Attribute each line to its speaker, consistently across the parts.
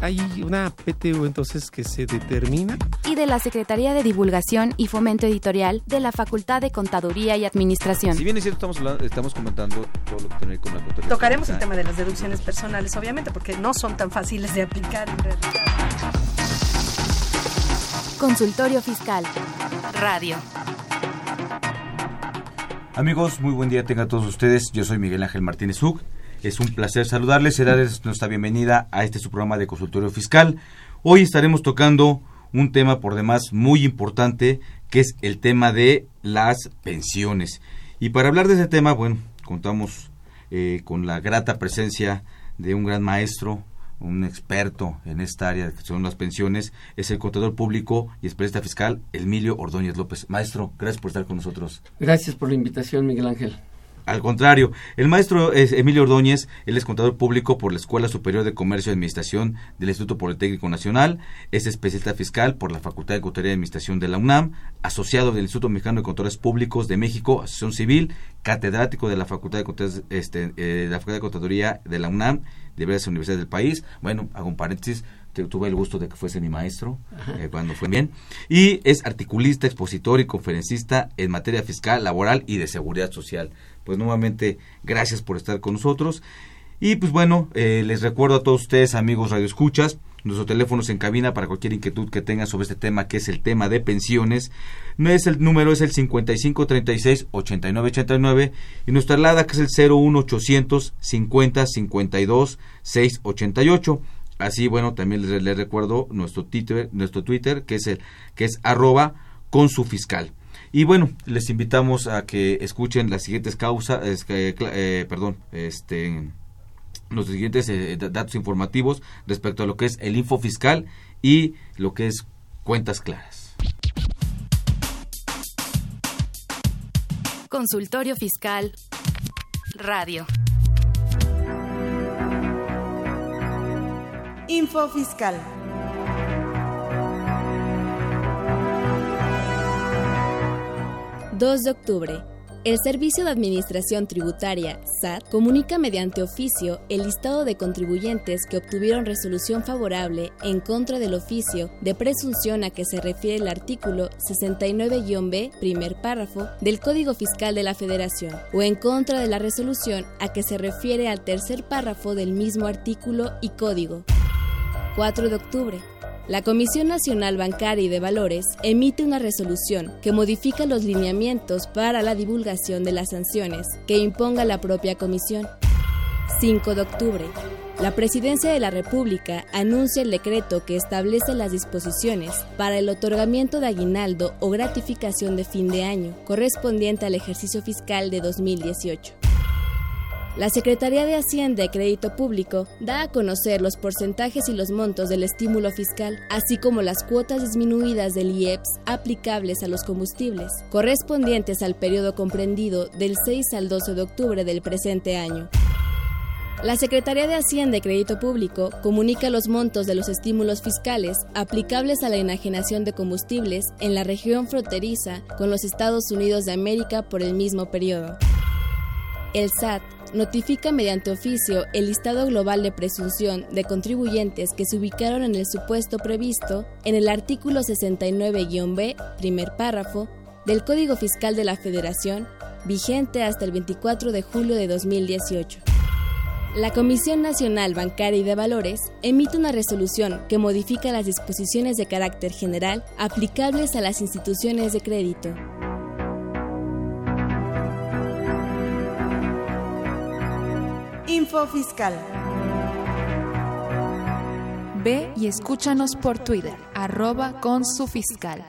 Speaker 1: Hay una PTU entonces que se determina.
Speaker 2: y de la Secretaría de Divulgación y Fomento Editorial de la Facultad de Contaduría y Administración.
Speaker 3: Si bien es cierto, estamos, hablando- estamos comentando todo lo que tiene que ver con la contabilidad.
Speaker 4: Tocaremos el tema de las deducciones personales, obviamente, porque no son tan fáciles de aplicar en realidad.
Speaker 2: Consultorio Fiscal. Radio.
Speaker 5: Amigos, muy buen día tengan todos ustedes. Yo soy Miguel Ángel Martínez Uc. Es un placer saludarles y darles nuestra bienvenida a este su programa de consultorio fiscal. Hoy estaremos tocando un tema por demás muy importante, que es el tema de las pensiones. Y para hablar de ese tema, bueno, contamos eh, con la grata presencia de un gran maestro, un experto en esta área que son las pensiones, es el contador público y especialista fiscal Emilio Ordóñez López. Maestro, gracias por estar con nosotros.
Speaker 6: Gracias por la invitación, Miguel Ángel.
Speaker 5: Al contrario, el maestro es Emilio Ordóñez, él es contador público por la Escuela Superior de Comercio y Administración del Instituto Politécnico Nacional, es especialista fiscal por la Facultad de Contaduría y Administración de la UNAM, asociado del Instituto Mexicano de Contadores Públicos de México, Asociación Civil, catedrático de la Facultad de, Contaduría, este, eh, de la Facultad de Contaduría de la UNAM, de varias universidades del país. Bueno, hago un paréntesis, te- tuve el gusto de que fuese mi maestro eh, cuando fue bien. Y es articulista, expositor y conferencista en materia fiscal, laboral y de seguridad social. Pues nuevamente, gracias por estar con nosotros. Y pues bueno, eh, les recuerdo a todos ustedes, amigos radioescuchas, nuestros teléfonos en cabina para cualquier inquietud que tengan sobre este tema, que es el tema de pensiones. No es el número, es el 5536-8989 y nuestra alada que es el 01800 50 52 688. Así, bueno, también les, les recuerdo nuestro Twitter, nuestro Twitter, que es el, que es arroba con su fiscal. Y bueno, les invitamos a que escuchen las siguientes causas, es que, cla- eh, perdón, este, los siguientes eh, da- datos informativos respecto a lo que es el info fiscal y lo que es cuentas claras.
Speaker 2: Consultorio Fiscal. Radio.
Speaker 7: Info Fiscal.
Speaker 8: ...2 de octubre... El Servicio de Administración Tributaria, SAT, comunica mediante oficio el listado de contribuyentes que obtuvieron resolución favorable en contra del oficio de presunción a que se refiere el artículo 69-B, primer párrafo, del Código Fiscal de la Federación, o en contra de la resolución a que se refiere al tercer párrafo del mismo artículo y código. 4 de octubre. La Comisión Nacional Bancaria y de Valores emite una resolución que modifica los lineamientos para la divulgación de las sanciones que imponga la propia comisión. 5 de octubre. La Presidencia de la República anuncia el decreto que establece las disposiciones para el otorgamiento de aguinaldo o gratificación de fin de año correspondiente al ejercicio fiscal de 2018. La Secretaría de Hacienda y Crédito Público da a conocer los porcentajes y los montos del estímulo fiscal, así como las cuotas disminuidas del IEPS aplicables a los combustibles, correspondientes al periodo comprendido del 6 al 12 de octubre del presente año. La Secretaría de Hacienda y Crédito Público comunica los montos de los estímulos fiscales aplicables a la enajenación de combustibles en la región fronteriza con los Estados Unidos de América por el mismo periodo. El SAT notifica mediante oficio el listado global de presunción de contribuyentes que se ubicaron en el supuesto previsto en el artículo 69-B, primer párrafo, del Código Fiscal de la Federación, vigente hasta el 24 de julio de 2018. La Comisión Nacional Bancaria y de Valores emite una resolución que modifica las disposiciones de carácter general aplicables a las instituciones de crédito.
Speaker 7: Info Fiscal.
Speaker 9: Ve y escúchanos por Twitter, arroba con su fiscal.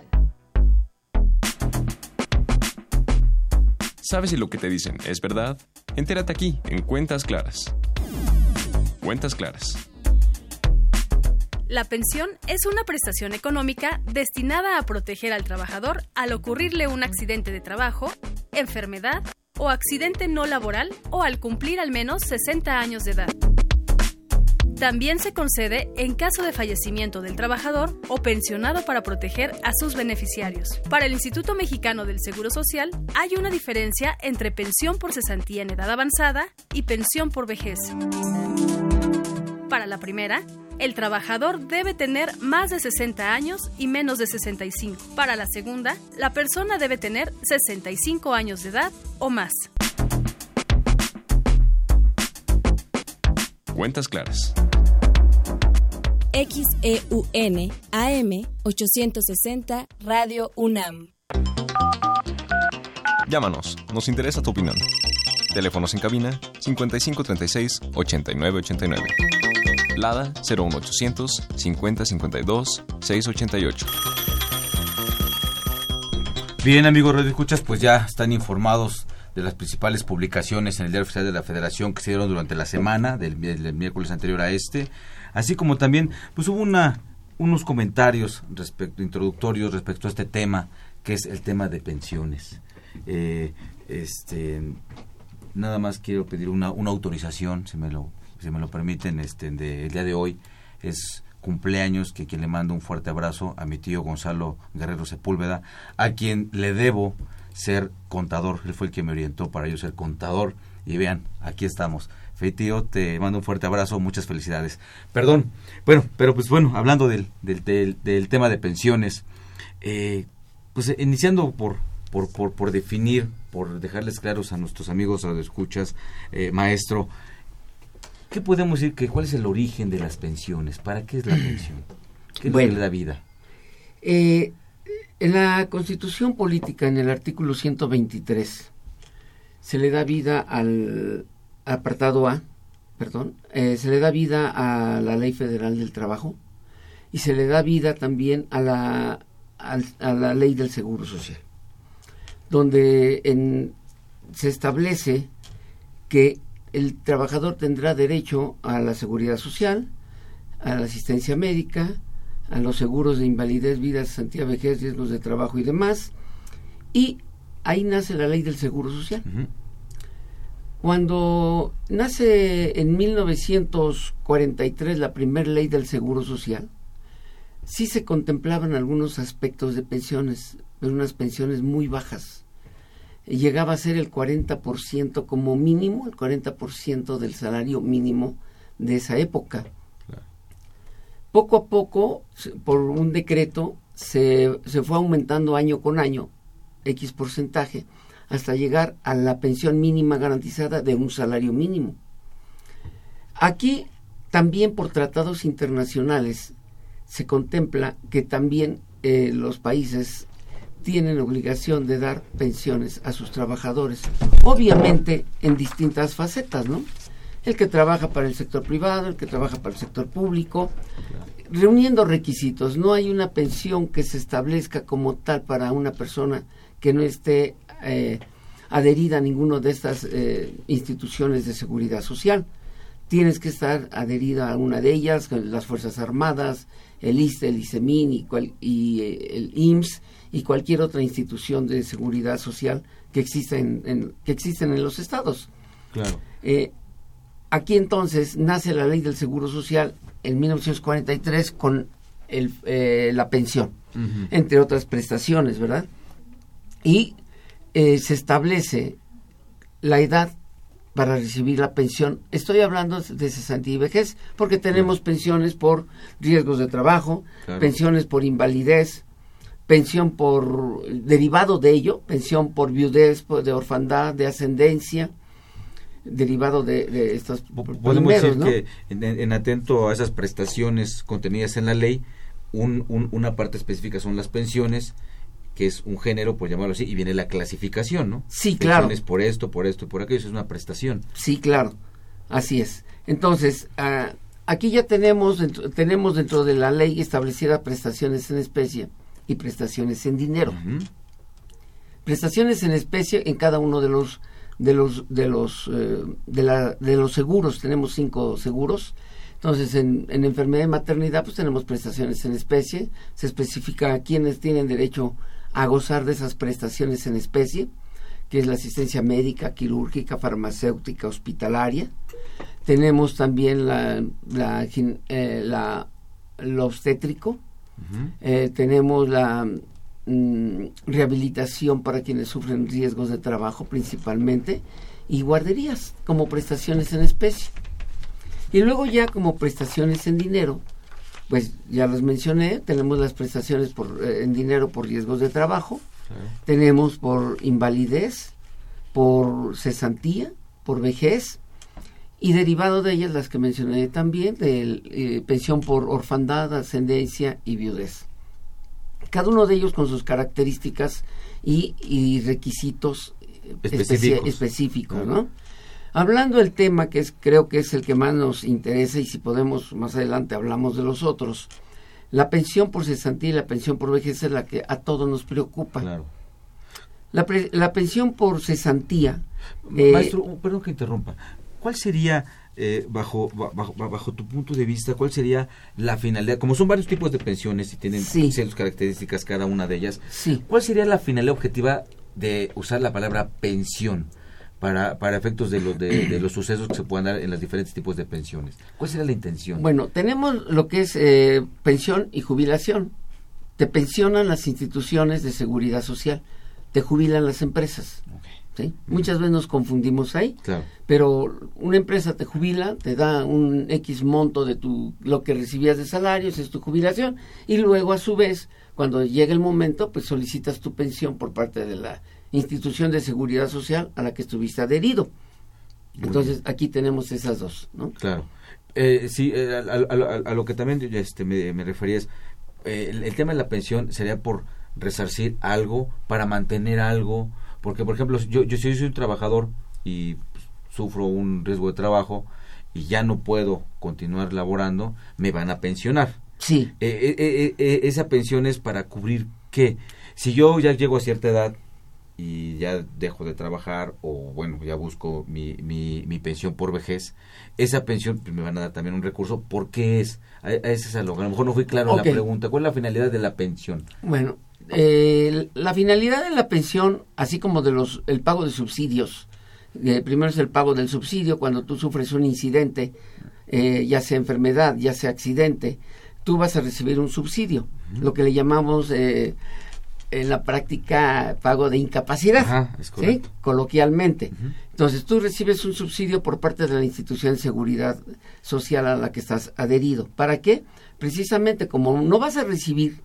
Speaker 10: ¿Sabes si lo que te dicen es verdad? Entérate aquí, en Cuentas Claras. Cuentas Claras.
Speaker 7: La pensión es una prestación económica destinada a proteger al trabajador al ocurrirle un accidente de trabajo, enfermedad o accidente no laboral o al cumplir al menos 60 años de edad. También se concede en caso de fallecimiento del trabajador o pensionado para proteger a sus beneficiarios. Para el Instituto Mexicano del Seguro Social hay una diferencia entre pensión por cesantía en edad avanzada y pensión por vejez. Para la primera, el trabajador debe tener más de 60 años y menos de 65. Para la segunda, la persona debe tener 65 años de edad o más.
Speaker 10: Cuentas claras.
Speaker 8: XEUN AM 860 Radio UNAM.
Speaker 10: Llámanos, nos interesa tu opinión. Teléfonos en cabina 5536 8989. Lada 01800 5052 688.
Speaker 5: Bien, amigos Radio Escuchas, pues ya están informados de las principales publicaciones en el Diario Oficial de la Federación que se dieron durante la semana, del, miércoles anterior a este, así como también, pues hubo una, unos comentarios respecto, introductorios respecto a este tema, que es el tema de pensiones. Eh, este, nada más quiero pedir una, una autorización, si me lo, si me lo permiten, este, de, el día de hoy es cumpleaños, que quien le mando un fuerte abrazo a mi tío Gonzalo Guerrero Sepúlveda, a quien le debo ser contador. Él fue el que me orientó para yo ser contador. Y vean, aquí estamos. Fe tío, te mando un fuerte abrazo, muchas felicidades. Perdón, bueno, pero pues bueno, hablando del, del, tema de pensiones, eh, pues eh, iniciando por, por, por, definir, por dejarles claros a nuestros amigos los escuchas, eh, maestro, ¿qué podemos decir que cuál es el origen de las pensiones? ¿Para qué es la pensión? ¿Qué es
Speaker 6: Bueno.
Speaker 5: lo que le da vida?
Speaker 6: Eh, en la Constitución Política, en el artículo 123, se le da vida al apartado A, perdón, eh, se le da vida a la Ley Federal del Trabajo y se le da vida también a la, al- a la Ley del Seguro Social, donde en- se establece que el trabajador tendrá derecho a la seguridad social, a la asistencia médica, a los seguros de invalidez, vida, cesantía, vejez, riesgos de trabajo y demás. Y ahí nace la ley del seguro social. Cuando nace en 1943 la primera ley del seguro social, sí se contemplaban algunos aspectos de pensiones, pero unas pensiones muy bajas. Llegaba a ser el 40% como mínimo, el 40% del salario mínimo de esa época poco a poco, por un decreto, se, se fue aumentando año con año, X porcentaje, hasta llegar a la pensión mínima garantizada de un salario mínimo. Aquí, también por tratados internacionales, se contempla que también eh, los países tienen obligación de dar pensiones a sus trabajadores, obviamente en distintas facetas, ¿no? El que trabaja para el sector privado, el que trabaja para el sector público, reuniendo requisitos. No hay una pensión que se establezca como tal para una persona que no esté eh, adherida a ninguna de estas eh, instituciones de seguridad social. Tienes que estar adherida a una de ellas, las Fuerzas Armadas, el ISTE, el ISEMIN y, cual- y, eh, el IMSS y cualquier otra institución de seguridad social que exista en, en- que existen en los estados.
Speaker 5: Claro.
Speaker 6: Eh, aquí entonces nace la ley del Seguro Social en 1943 con el, eh, la pensión, entre otras prestaciones, ¿verdad? Y eh, se establece la edad para recibir la pensión. Estoy hablando de cesantía y vejez, porque tenemos pensiones por riesgos de trabajo,
Speaker 5: Claro.
Speaker 6: pensiones por invalidez, pensión por derivado de ello, pensión por viudez, de orfandad, de ascendencia, derivado de, de estos
Speaker 5: Podemos decir
Speaker 6: ¿no?
Speaker 5: que en, en atento a esas prestaciones contenidas en la ley, un- un- una parte específica son las pensiones, que es un género, por llamarlo así, y viene la clasificación, ¿no?
Speaker 6: Sí, claro.
Speaker 5: Pensiones por esto, por esto y por aquello, eso es una prestación.
Speaker 6: Sí, claro, así es. Entonces, ah, aquí ya tenemos dentro, tenemos dentro de la ley establecida prestaciones en especie y prestaciones en dinero. Prestaciones en especie en cada uno de los de los de los eh, de, la, de los seguros tenemos cinco seguros Entonces, en, en enfermedad y maternidad, pues tenemos prestaciones en especie, se especifica a quienes tienen derecho a gozar de esas prestaciones en especie, que es la asistencia médica, quirúrgica, farmacéutica, hospitalaria. Tenemos también la, eh, la- lo obstétrico, eh, tenemos la mm, rehabilitación para quienes sufren riesgos de trabajo principalmente y guarderías como prestaciones en especie. Y luego ya como prestaciones en dinero, pues ya las mencioné, tenemos las prestaciones por, eh, en dinero por riesgos de trabajo, tenemos por invalidez, por cesantía, por vejez y derivado de ellas las que mencioné también, de eh, pensión por orfandad, ascendencia y viudez. Cada uno de ellos con sus características y, y requisitos eh,
Speaker 5: Específicos.
Speaker 6: específicos, ¿no? Hablando del tema que es, creo que es el que más nos interesa y si podemos más adelante hablamos de los otros, la pensión por cesantía y la pensión por vejez es la que a todos nos preocupa. La, pre- la pensión por cesantía, eh,
Speaker 5: Maestro, oh, perdón que interrumpa. ¿Cuál sería, eh, bajo, ba- bajo, ba- bajo tu punto de vista, cuál sería la finalidad? Como son varios tipos de pensiones y tienen ciertas características cada una de ellas, ¿cuál sería la finalidad objetiva de usar la palabra pensión para, para efectos de, los de, de los sucesos que se puedan dar en los diferentes tipos de pensiones? ¿Cuál sería la intención?
Speaker 6: Bueno, tenemos lo que es eh, pensión y jubilación. Te pensionan las instituciones de seguridad social, te jubilan las empresas. ¿sí? Muchas veces nos confundimos ahí,
Speaker 5: Claro.
Speaker 6: pero una empresa te jubila, te da un X monto de tu lo que recibías de salarios, es tu jubilación, y luego a su vez, cuando llega el momento, pues solicitas tu pensión por parte de la institución de seguridad social a la que estuviste adherido. Entonces, aquí tenemos esas dos, ¿no?
Speaker 5: Claro. Eh, sí, eh, a, a- a- a lo que también este, me, me refería es, eh, el, el tema de la pensión sería por resarcir algo, para mantener algo, porque por ejemplo, yo, yo si yo soy un trabajador y pues, sufro un riesgo de trabajo y ya no puedo continuar laborando, me van a pensionar.
Speaker 6: Sí.
Speaker 5: Eh, esa pensión es para cubrir qué. Si yo ya llego a cierta edad y ya dejo de trabajar o bueno, ya busco mi, mi, mi pensión por vejez, esa pensión pues, me van a dar también un recurso. ¿Por qué es? A, a ese es a lo, a lo mejor no fui claro en la pregunta. ¿Cuál es la finalidad de la pensión?
Speaker 6: Bueno, eh, la finalidad de la pensión, así como de los el pago de subsidios, eh, primero es el pago del subsidio cuando tú sufres un incidente, eh, ya sea enfermedad, ya sea accidente, tú vas a recibir un subsidio, lo que le llamamos eh, en la práctica pago de incapacidad,
Speaker 5: Ajá, es
Speaker 6: coloquialmente. Entonces tú recibes un subsidio por parte de la institución de seguridad social a la que estás adherido. ¿Para qué? Precisamente como no vas a recibir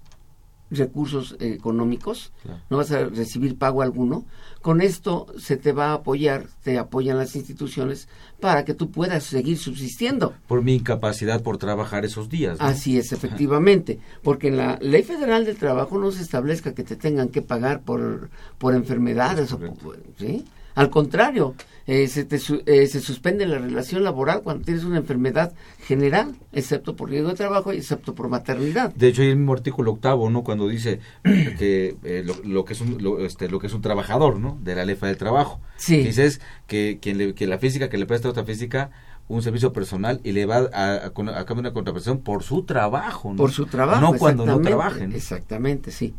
Speaker 6: recursos eh, económicos, no vas a recibir pago alguno, con esto se te va a apoyar, te apoyan las instituciones para que tú puedas seguir subsistiendo.
Speaker 5: Por mi incapacidad por trabajar esos días. ¿no?
Speaker 6: Así es, efectivamente, porque en la Ley Federal del Trabajo no se establezca que te tengan que pagar por, por enfermedades, o por- ¿sí? Al contrario, eh, se, te eh, se suspende la relación laboral cuando tienes una enfermedad general, excepto por riesgo de trabajo y excepto por maternidad.
Speaker 5: De hecho, hay el mismo artículo octavo, ¿no? Cuando dice que eh, lo, lo que es un lo, este, lo que es un trabajador, ¿no? De la ley del trabajo.
Speaker 6: Sí.
Speaker 5: Dices que quien le, que la física que le presta a otra física un servicio personal y le va a, a, a cambio una contraprestación por su trabajo, ¿no?
Speaker 6: Por su trabajo.
Speaker 5: No cuando no
Speaker 6: exactamente,
Speaker 5: trabaje, ¿no?
Speaker 6: Exactamente, sí.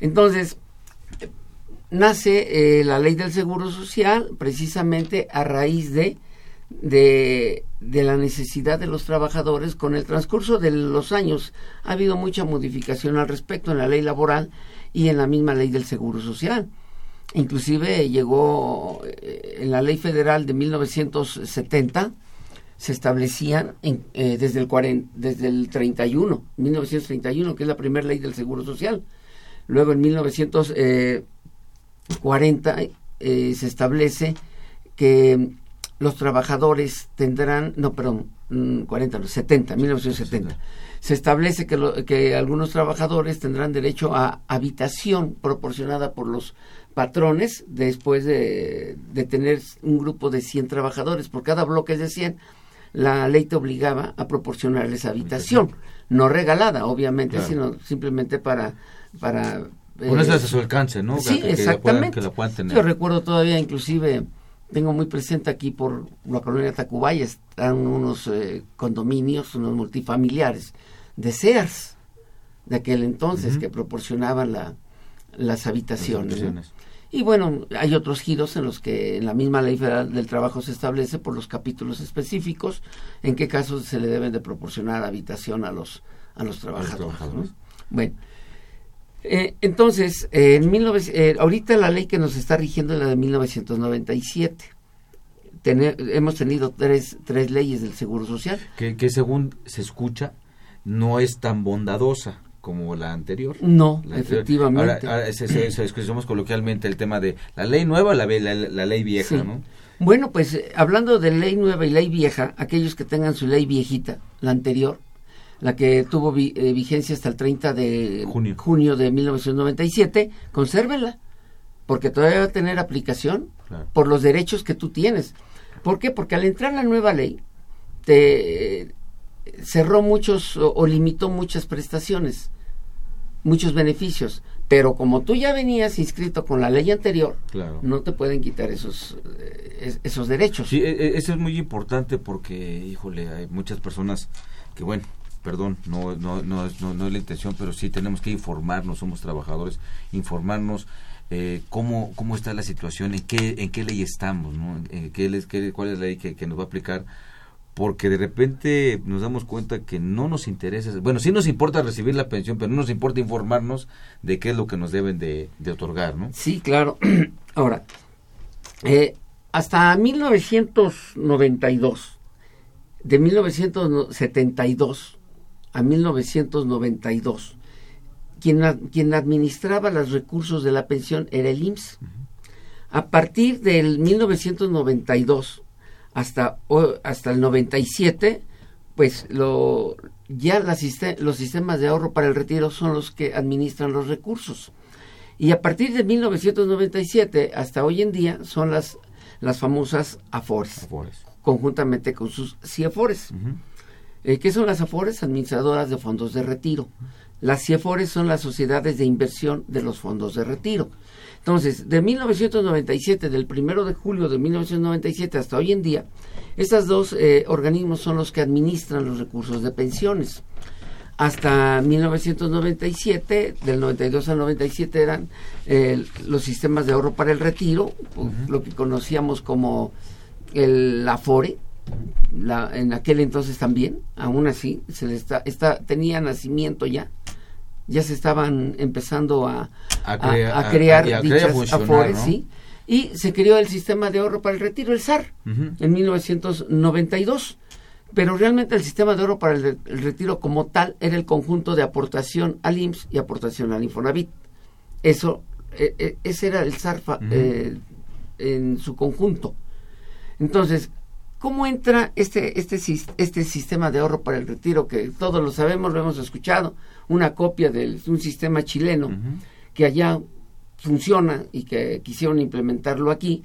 Speaker 6: Entonces, nace eh, la ley del Seguro Social precisamente a raíz de, de, la necesidad de los trabajadores. Con el transcurso de los años ha habido mucha modificación al respecto en la ley laboral y en la misma ley del Seguro Social. Inclusive llegó eh, en la ley federal de 1970 se establecían en- eh, desde, el 40 desde el 31, 1931, que es la primera ley del Seguro Social. Luego en 1940 eh, se establece que los trabajadores tendrán, no, perdón, mm, 40, no, 70, 1970. Se establece que, lo- que algunos trabajadores tendrán derecho a habitación proporcionada por los patrones después de, de tener un grupo de 100 trabajadores. Por cada bloque de 100, la ley te obligaba a proporcionarles habitación, no regalada, obviamente,
Speaker 5: Claro.
Speaker 6: sino simplemente para... para
Speaker 5: Ponerlas
Speaker 6: eh,
Speaker 5: a su alcance, ¿no?
Speaker 6: Sí,
Speaker 5: Que- que la puedan-
Speaker 6: exactamente.
Speaker 5: que la puedan tener.
Speaker 6: Yo recuerdo todavía, inclusive, tengo muy presente aquí por la colonia Tacubaya, están unos eh, condominios, unos multifamiliares de Sears de aquel entonces que proporcionaban la, las habitaciones. ¿no? Y bueno, hay otros giros en los que en la misma ley federal del trabajo se establece por los capítulos específicos en qué casos se le deben de proporcionar habitación a los a los trabajadores. ¿no? Bueno, eh, entonces, eh, en 19, eh, ahorita la ley que nos está rigiendo es la de 1997. Tener, hemos tenido tres, tres leyes del Seguro Social.
Speaker 5: Que, que según se escucha, no es tan bondadosa como la anterior.
Speaker 6: No,
Speaker 5: La
Speaker 6: efectivamente.
Speaker 5: Ahora, ahora se, se- se- escuchamos coloquialmente el tema de la ley nueva o la, la, la ley vieja,
Speaker 6: Sí.
Speaker 5: ¿no?
Speaker 6: Bueno, pues eh, hablando de ley nueva y ley vieja, aquellos que tengan su ley viejita, la anterior, la que tuvo vi- eh, vigencia hasta el 30 de
Speaker 5: Junio.
Speaker 6: de 1997, consérvenla, porque todavía va a tener aplicación
Speaker 5: Claro.
Speaker 6: por los derechos que tú tienes. ¿Por qué? Porque al entrar la nueva ley, te cerró muchos o, o limitó muchas prestaciones, muchos beneficios. Pero como tú ya venías inscrito con la ley anterior,
Speaker 5: Claro.
Speaker 6: no te pueden quitar esos, eh, es- esos derechos.
Speaker 5: Sí, e- e- eso es muy importante porque, híjole, hay muchas personas que, bueno, perdón, no, no, no, es- no, es la intención, pero sí tenemos que informarnos, somos trabajadores, informarnos eh, cómo, cómo está la situación, en qué, en qué ley estamos, ¿no? En- en qué, les- qué- cuál es la ley que, que nos va a aplicar, porque de repente nos damos cuenta que no nos interesa, bueno, sí nos importa recibir la pensión, pero no nos importa informarnos de qué es lo que nos deben de, de otorgar, ¿no?
Speaker 6: Sí, claro. Ahora, eh, hasta 1992, de 1972 a 1992, quien, quien administraba los recursos de la pensión era el IMSS. A partir del 1992 hasta, hasta el 97, pues lo, ya la los sistemas de ahorro para el retiro son los que administran los recursos. Y a partir de 1997 hasta hoy en día son las, las famosas AFORES, conjuntamente con sus CIEFORES. Eh, ¿Qué son las AFORES? Administradoras de fondos de retiro. Las CIEFORES son las sociedades de inversión de los fondos de retiro. Entonces, de 1997, del primero de julio de 1997 hasta hoy en día, estos dos eh, organismos son los que administran los recursos de pensiones. Hasta 1997, del 92 al 97 eran eh, los sistemas de ahorro para el retiro, lo que conocíamos como el Afore, la, en aquel entonces también, aún así, se le está, está, tenía nacimiento ya, ya se estaban empezando a,
Speaker 5: A
Speaker 6: a-
Speaker 5: crea-
Speaker 6: a
Speaker 5: a-
Speaker 6: crear
Speaker 5: a
Speaker 6: dichas Afores,
Speaker 5: ¿no?
Speaker 6: sí, y se creó el sistema de ahorro para el retiro, el SAR, en 1992. Pero realmente el sistema de ahorro para el, el retiro como tal era el conjunto de aportación al IMSS y aportación al Infonavit. Eso, eh, eh, ese era el SARFA
Speaker 11: Ujú.
Speaker 6: eh, en su conjunto. Entonces, ¿cómo entra este, este, este sistema de ahorro para el retiro? Que todos lo sabemos, lo hemos escuchado, una copia de un sistema chileno que allá funciona y que quisieron implementarlo aquí,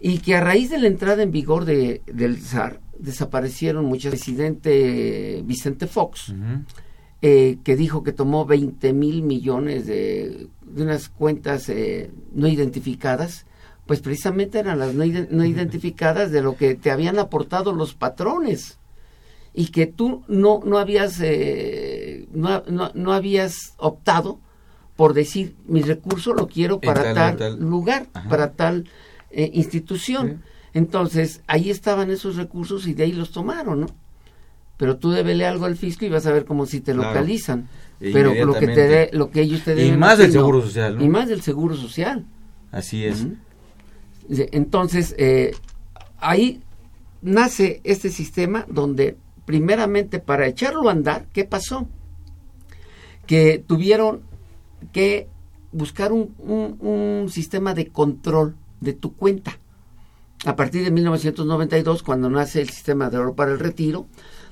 Speaker 6: y que a raíz de la entrada en vigor de, del SAR desaparecieron muchas. El presidente Vicente Fox, eh, que dijo que tomó 20 mil millones de, de unas cuentas eh, no identificadas, pues precisamente eran las no, no identificadas de lo que te habían aportado los patrones y que tú no, no habías eh, no, no- no habías optado por decir mi recurso lo quiero para
Speaker 5: tal-
Speaker 6: lugar,
Speaker 5: Ajá.
Speaker 6: para tal eh, institución. Entonces, ahí estaban esos recursos y de ahí los tomaron, ¿no? Pero tú debele algo al fisco y vas a ver cómo si te
Speaker 5: Claro.
Speaker 6: localizan.
Speaker 5: E
Speaker 6: Pero lo que te dé, lo que ellos te
Speaker 5: Y
Speaker 6: deben
Speaker 5: más
Speaker 6: a ti,
Speaker 5: del. Seguro Social, ¿no?
Speaker 6: Y más del seguro social.
Speaker 5: Así es.
Speaker 6: Entonces, eh, ahí nace este sistema donde, primeramente, para echarlo a andar, ¿qué pasó? Que tuvieron que buscar un, un- un sistema de control de tu cuenta. A partir de 1992, cuando nace el sistema de ahorro para el retiro,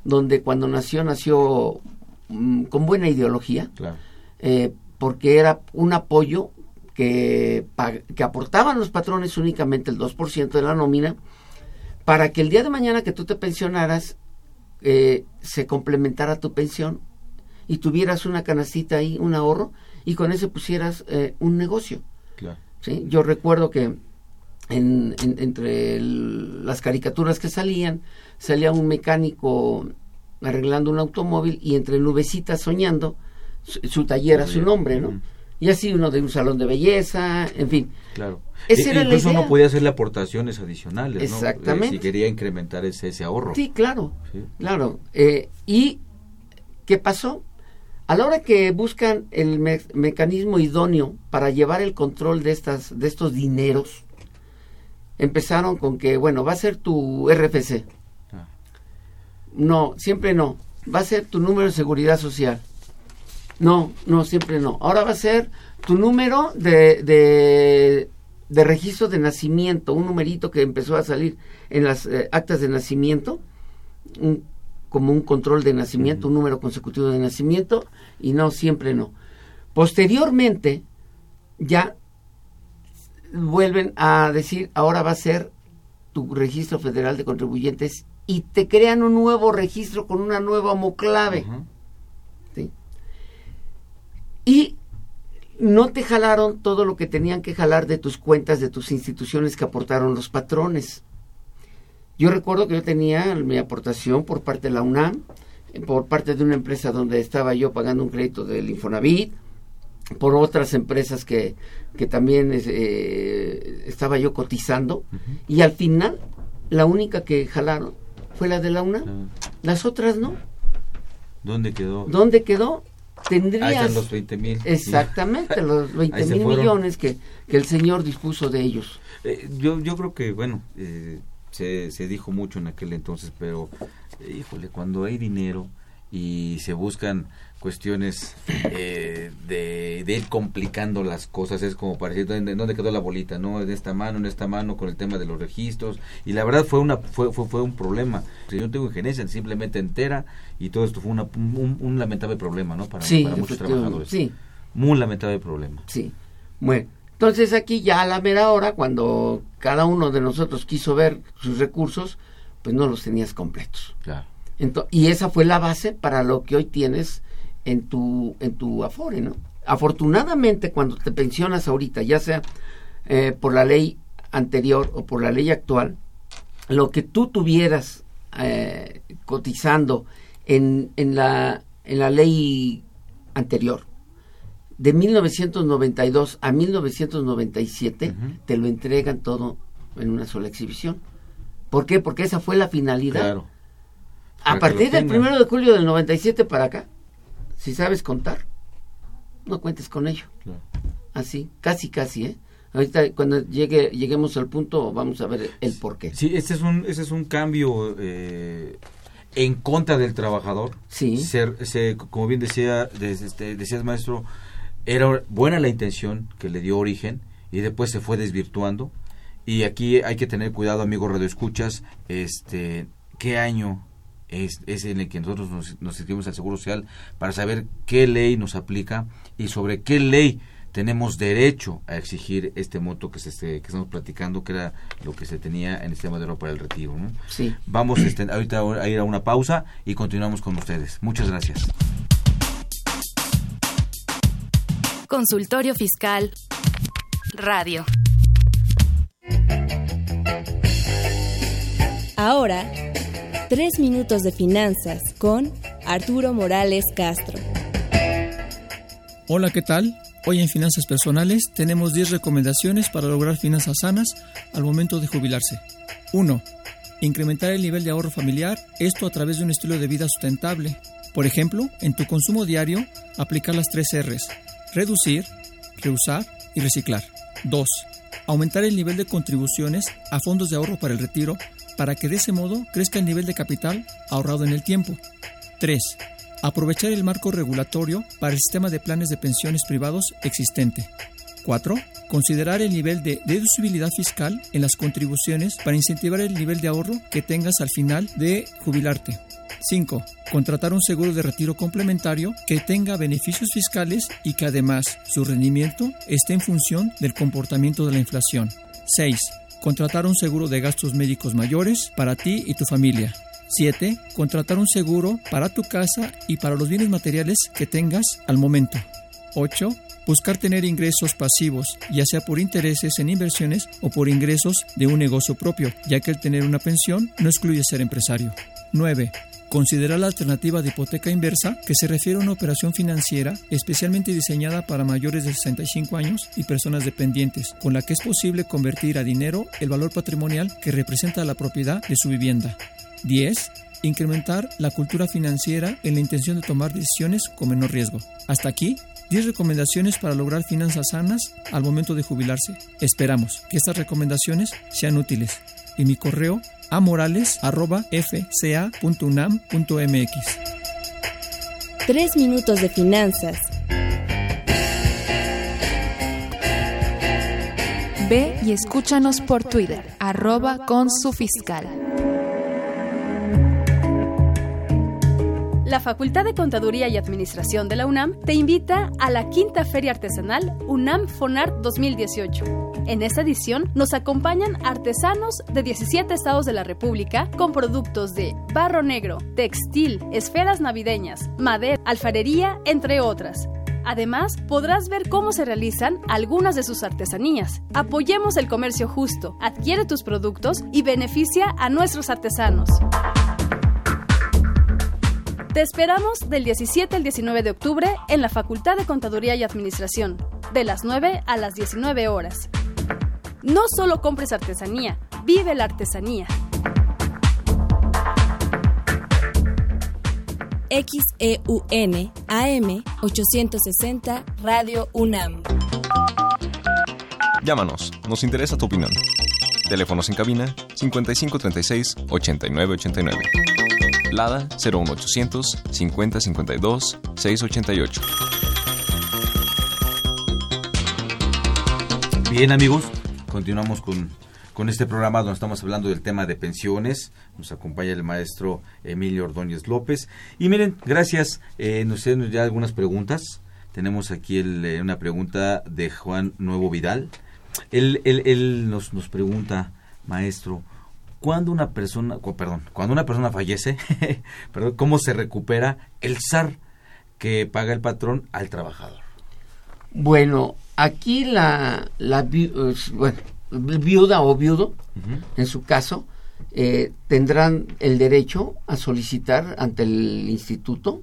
Speaker 6: donde cuando nació, nació mm, con buena ideología,
Speaker 5: Claro.
Speaker 6: eh, porque era un apoyo que, que aportaban los patrones únicamente el 2% de la nómina, para que el día de mañana que tú te pensionaras, eh, se complementara tu pensión y tuvieras una canastita ahí, un ahorro, y con eso pusieras eh, un negocio.
Speaker 5: Claro.
Speaker 6: ¿sí? Yo recuerdo que en, en- entre el- las caricaturas que salían, salía un mecánico arreglando un automóvil y entre nubecitas soñando, su, su taller a su nombre, ¿no? Y así uno de un salón de belleza, en fin.
Speaker 5: Claro.
Speaker 6: Esa
Speaker 5: E-
Speaker 6: era la
Speaker 5: incluso
Speaker 6: idea.
Speaker 5: uno podía hacerle aportaciones adicionales, ¿no?
Speaker 6: Exactamente.
Speaker 5: Eh, si quería incrementar ese, ese ahorro.
Speaker 6: Sí, claro,
Speaker 5: Sí.
Speaker 6: claro. Eh, ¿Y qué pasó? A la hora que buscan el me- mecanismo idóneo para llevar el control de, estas, de estos dineros, empezaron con que, bueno, va a ser tu RFC.
Speaker 5: Ah.
Speaker 6: No, siempre no. Va a ser tu número de seguridad social. No, no, siempre no. Ahora va a ser tu número de, de, de registro de nacimiento, un numerito que empezó a salir en las eh, actas de nacimiento, un- como un control de nacimiento, un número consecutivo de nacimiento, y no, siempre no. Posteriormente, ya vuelven a decir, ahora va a ser tu registro federal de contribuyentes y te crean un nuevo registro con una nueva homoclave. Y no te jalaron todo lo que tenían que jalar de tus cuentas, de tus instituciones que aportaron los patrones. Yo recuerdo que yo tenía mi aportación por parte de la UNAM, por parte de una empresa donde estaba yo pagando un crédito del Infonavit, por otras empresas que, que también eh, estaba yo cotizando, y al final la única que jalaron fue la de la UNAM. Las otras no.
Speaker 5: ¿Dónde quedó?
Speaker 6: ¿Dónde quedó?
Speaker 5: Ahí
Speaker 6: Tendrías...
Speaker 5: están los 20 mil.
Speaker 6: Exactamente, los 20
Speaker 5: Ahí se
Speaker 6: mil millones que, que el señor dispuso de ellos.
Speaker 5: Eh, yo, yo creo que, bueno, eh, se, se dijo mucho en aquel entonces, pero, híjole, cuando hay dinero y se buscan cuestiones eh, de, de ir complicando las cosas, es como para decir, ¿dónde, dónde quedó la bolita? ¿No? En esta mano, en esta mano, con el tema de los registros. Y la verdad fue una fue, fue, fue un problema. Si yo no tengo injerencia, simplemente entera, y todo esto fue una- un, un lamentable problema, ¿no? Para,
Speaker 6: Sí,
Speaker 5: para muchos trabajadores.
Speaker 6: sí.
Speaker 5: Muy lamentable problema.
Speaker 6: Sí. Bueno, entonces aquí ya a la mera hora, cuando cada uno de nosotros quiso ver sus recursos, pues no los tenías completos.
Speaker 5: Claro.
Speaker 6: Y esa fue la base para lo que hoy tienes en tu, en tu Afore, ¿no? Afortunadamente, cuando te pensionas ahorita, ya sea eh, por la ley anterior o por la ley actual, lo que tú tuvieras eh, cotizando en, en, la, en la ley anterior, de 1992 a 1997, te lo entregan todo en una sola exhibición. ¿Por qué? Porque esa fue la finalidad.
Speaker 5: Claro.
Speaker 6: A partir del primero de julio del 97 para acá, si sabes contar, no cuentes con ello.
Speaker 5: Claro.
Speaker 6: Así, casi, casi, ¿eh? Ahorita cuando llegue, lleguemos al punto vamos a ver el por qué.
Speaker 5: Sí, este es un, ese es un cambio eh, en contra del trabajador.
Speaker 6: Sí.
Speaker 5: Ser- se- como bien decía, este, decías maestro, era buena la intención que le dio origen y después se fue desvirtuando. Y aquí hay que tener cuidado, amigos radioescuchas, este, qué año es, es en el que nosotros nos, nos inscribimos al Seguro Social para saber qué ley nos aplica y sobre qué ley tenemos derecho a exigir este monto que, se, esté- que estamos platicando, que era lo que se tenía en el sistema de oro para el retiro. ¿no?
Speaker 6: Sí.
Speaker 5: Vamos este, ahorita a ir a una pausa y continuamos con ustedes. Muchas gracias.
Speaker 2: Consultorio Fiscal Radio.
Speaker 8: Ahora, tres minutos de finanzas con Arturo Morales Castro.
Speaker 11: Hola, ¿qué tal? Hoy en Finanzas Personales tenemos 10 recomendaciones para lograr finanzas sanas al momento de jubilarse. 1. Incrementar el nivel de ahorro familiar, esto a través de un estilo de vida sustentable. Por ejemplo, en tu consumo diario, aplicar las tres R's. Reducir, reusar y reciclar. 2. Aumentar el nivel de contribuciones a fondos de ahorro para el retiro para que de ese modo crezca el nivel de capital ahorrado en el tiempo. 3. Aprovechar el marco regulatorio para el sistema de planes de pensiones privados existente. 4. Considerar el nivel de deducibilidad fiscal en las contribuciones para incentivar el nivel de ahorro que tengas al final de jubilarte. 5. Contratar un seguro de retiro complementario que tenga beneficios fiscales y que además su rendimiento esté en función del comportamiento de la inflación. 6. Contratar un seguro de gastos médicos mayores para ti y tu familia. 7. Contratar un seguro para tu casa y para los bienes materiales que tengas al momento. 8. buscar tener ingresos pasivos, ya sea por intereses en inversiones o por ingresos de un negocio propio, ya que el tener una pensión no excluye ser empresario. 9. Considerar la alternativa de hipoteca inversa, que se refiere a una operación financiera especialmente diseñada para mayores de 65 años y personas dependientes, con la que es posible convertir a dinero el valor patrimonial que representa la propiedad de su vivienda. 10. Incrementar la cultura financiera en la intención de tomar decisiones con menor riesgo. Hasta aquí 10 recomendaciones para lograr finanzas sanas al momento de jubilarse. Esperamos que estas recomendaciones sean útiles. Y mi correo amorales.fca.unam.mx.
Speaker 8: Tres minutos de finanzas.
Speaker 9: Ve y escúchanos por Twitter, arroba con su fiscal.
Speaker 7: La Facultad de Contaduría y Administración de la UNAM te invita a la quinta Feria Artesanal UNAM FONART 2018. En esta edición nos acompañan artesanos de 17 estados de la República con productos de barro negro, textil, esferas navideñas, madera, alfarería, entre otras. Además, podrás ver cómo se realizan algunas de sus artesanías. Apoyemos el comercio justo, adquiere tus productos y beneficia a nuestros artesanos. Te esperamos del 17 al 19 de octubre en la Facultad de Contaduría y Administración, de las 9 a las 19 horas. No solo compres artesanía, vive la artesanía.
Speaker 8: XEUN AM 860 Radio UNAM.
Speaker 10: Llámanos, nos interesa tu opinión. Teléfonos en cabina 5536 8989. Lada 01800 5052 688.
Speaker 5: Bien amigos, continuamos con, con este programa donde estamos hablando del tema de pensiones. Nos acompaña el maestro Emilio Ordóñez López. Y miren, gracias, eh, nos tienen ya algunas preguntas. Tenemos aquí eh, una pregunta de Juan Nuevo Vidal. Él, él, él nos, nos pregunta, maestro, cuando una persona, perdón, cuando una persona fallece, perdón, ¿cómo se recupera el SAR que paga el patrón al trabajador?
Speaker 6: Bueno, aquí la, la bueno, viuda o viudo, en su caso, eh, tendrán el derecho a solicitar ante el instituto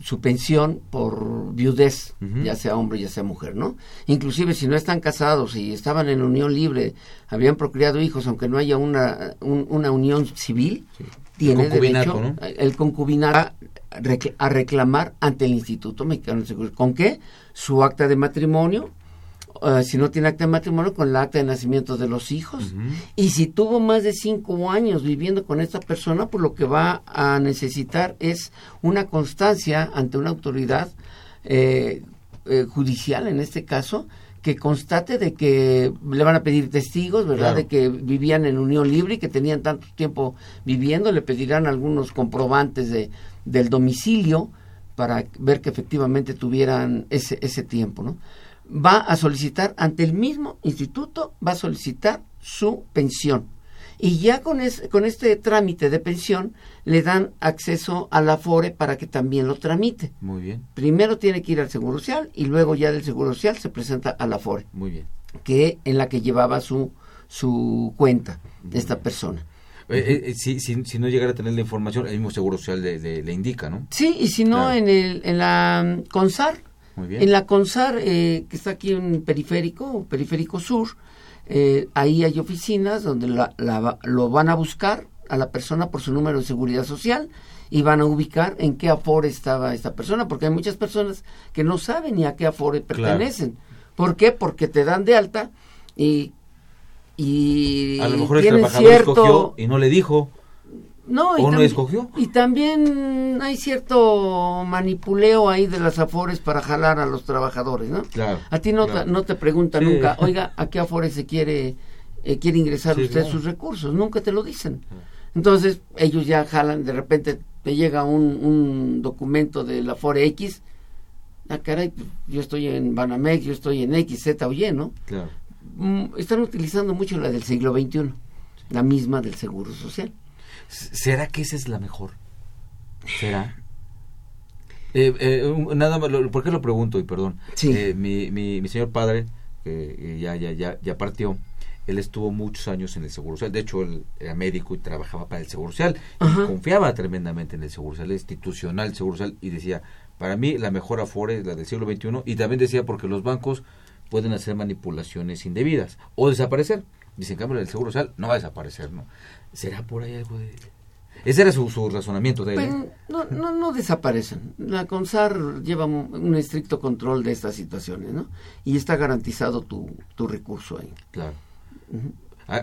Speaker 6: su pensión por viudez, ya sea hombre, ya sea mujer, ¿no? Inclusive si no están casados y estaban en unión libre, habían procreado hijos, aunque no haya una, un- una unión civil, tiene derecho
Speaker 5: ¿no?
Speaker 6: el concubinato a, recl- a reclamar ante el Instituto Mexicano de Seguridad. ¿Con qué? Su acta de matrimonio, eh, si no tiene acta de matrimonio, con la acta de nacimiento de los hijos. Y si tuvo más de cinco años viviendo con esta persona, pues lo que va a necesitar es una constancia ante una autoridad eh, eh, judicial, en este caso, que constate de que le van a pedir testigos, ¿verdad?
Speaker 5: Claro.
Speaker 6: De que vivían en unión libre y que tenían tanto tiempo viviendo, le pedirán algunos comprobantes de, del domicilio para ver que efectivamente tuvieran ese, ese tiempo, ¿no? Va a solicitar ante el mismo instituto, va a solicitar su pensión. Y ya con, es- con este trámite de pensión le dan acceso a la FORE para que también lo tramite.
Speaker 5: Muy bien,
Speaker 6: Primero tiene que ir al Seguro Social y luego ya del Seguro Social se presenta a la FORE,
Speaker 5: muy bien.
Speaker 6: que en la que llevaba su, su cuenta esta persona.
Speaker 5: Eh, eh, si, si, si no llegara a tener la información, el mismo Seguro Social le, le- le indica, ¿no?
Speaker 6: Sí, y si no,
Speaker 5: Claro.
Speaker 6: en, el, en la mm, CONSAR,
Speaker 5: Muy bien.
Speaker 6: en la CONSAR, eh, que está aquí en Periférico, Periférico Sur, eh, ahí hay oficinas donde la- la lo van a buscar a la persona por su número de seguridad social y van a ubicar en qué afore estaba esta persona, porque hay muchas personas que no saben ni a qué afore
Speaker 5: Claro.
Speaker 6: pertenecen. ¿Por qué? Porque te dan de alta y, y
Speaker 5: A lo mejor el
Speaker 6: tienen
Speaker 5: trabajador
Speaker 6: cierto...
Speaker 5: escogió y no le dijo.
Speaker 6: No, y
Speaker 5: ¿O no
Speaker 6: tam-
Speaker 5: escogió?
Speaker 6: Y también hay cierto manipuleo ahí de las afores para jalar a los trabajadores, ¿no?
Speaker 5: Claro.
Speaker 6: A ti no,
Speaker 5: claro.
Speaker 6: te, no te preguntan
Speaker 5: Sí.
Speaker 6: nunca, oiga, ¿a qué afores se quiere, eh, quiere ingresar
Speaker 5: Sí,
Speaker 6: usted
Speaker 5: claro.
Speaker 6: sus recursos? Nunca te lo dicen. Entonces, ellos ya jalan, de repente te llega un, un documento de la Afore X, ah, caray, pues, yo estoy en Banamex, yo estoy en X, Z o Y, ¿no?
Speaker 5: Claro.
Speaker 6: Mm, están utilizando mucho la del siglo XXI, la misma del Seguro Social.
Speaker 5: ¿Será que esa es la mejor? ¿Será? Eh, eh, nada más, ¿por qué lo pregunto? Y perdón.
Speaker 6: Sí.
Speaker 5: Eh, mi, mi, mi, señor padre, que ya, ya, ya, ya partió, él estuvo muchos años en el Seguro Social. De hecho, él era médico y trabajaba para el Seguro Social. Y confiaba tremendamente en el Seguro Social, institucional Seguro Social. Y decía, para mí la mejor afore es la del siglo XXI. Y también decía, porque los bancos pueden hacer manipulaciones indebidas o desaparecer. Dicen, en cambio, el Seguro Social no va a desaparecer, ¿no? ¿Será por ahí algo de...? Ese era su, su razonamiento de él.
Speaker 6: Pues, no, no, no desaparecen. La CONSAR lleva un, un, estricto control de estas situaciones, ¿no? Y está garantizado tu, tu recurso ahí.
Speaker 5: Claro. Uh -huh.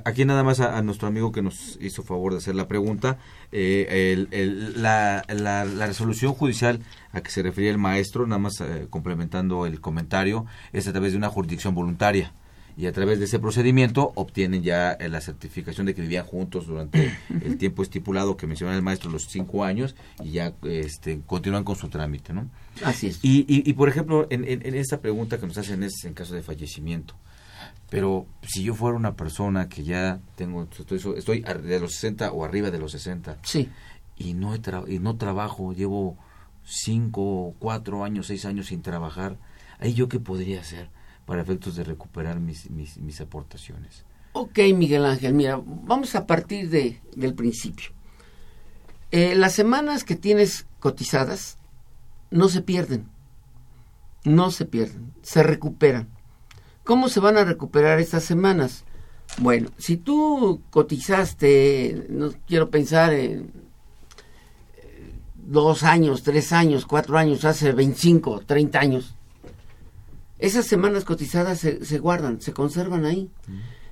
Speaker 5: Aquí nada más a, a, nuestro amigo que nos hizo favor de hacer la pregunta, eh, el, el, la, la, la, resolución judicial a que se refería el maestro, nada más eh, complementando el comentario, es a través de una jurisdicción voluntaria y a través de ese procedimiento obtienen ya eh, la certificación de que vivían juntos durante el tiempo estipulado que menciona el maestro, los cinco años, y ya este, continúan con su trámite, ¿no?
Speaker 6: Así es.
Speaker 5: Y, y, y por ejemplo, en, en, en, esta pregunta que nos hacen es en caso de fallecimiento. Pero si yo fuera una persona que ya tengo, estoy, estoy de los 60 o arriba de los 60,
Speaker 6: sí.
Speaker 5: y, no he y no trabajo, llevo cinco, cuatro años, seis años sin trabajar, ahí yo qué podría hacer para efectos de recuperar mis, mis, mis aportaciones.
Speaker 6: Ok, Miguel Ángel, mira, vamos a partir de, del principio. Eh, las semanas que tienes cotizadas no se pierden, no se pierden, se recuperan. ¿Cómo se van a recuperar estas semanas? Bueno, si tú cotizaste, no quiero pensar en dos años, tres años, cuatro años, hace 25, 30 años, esas semanas cotizadas se, se guardan, se conservan ahí,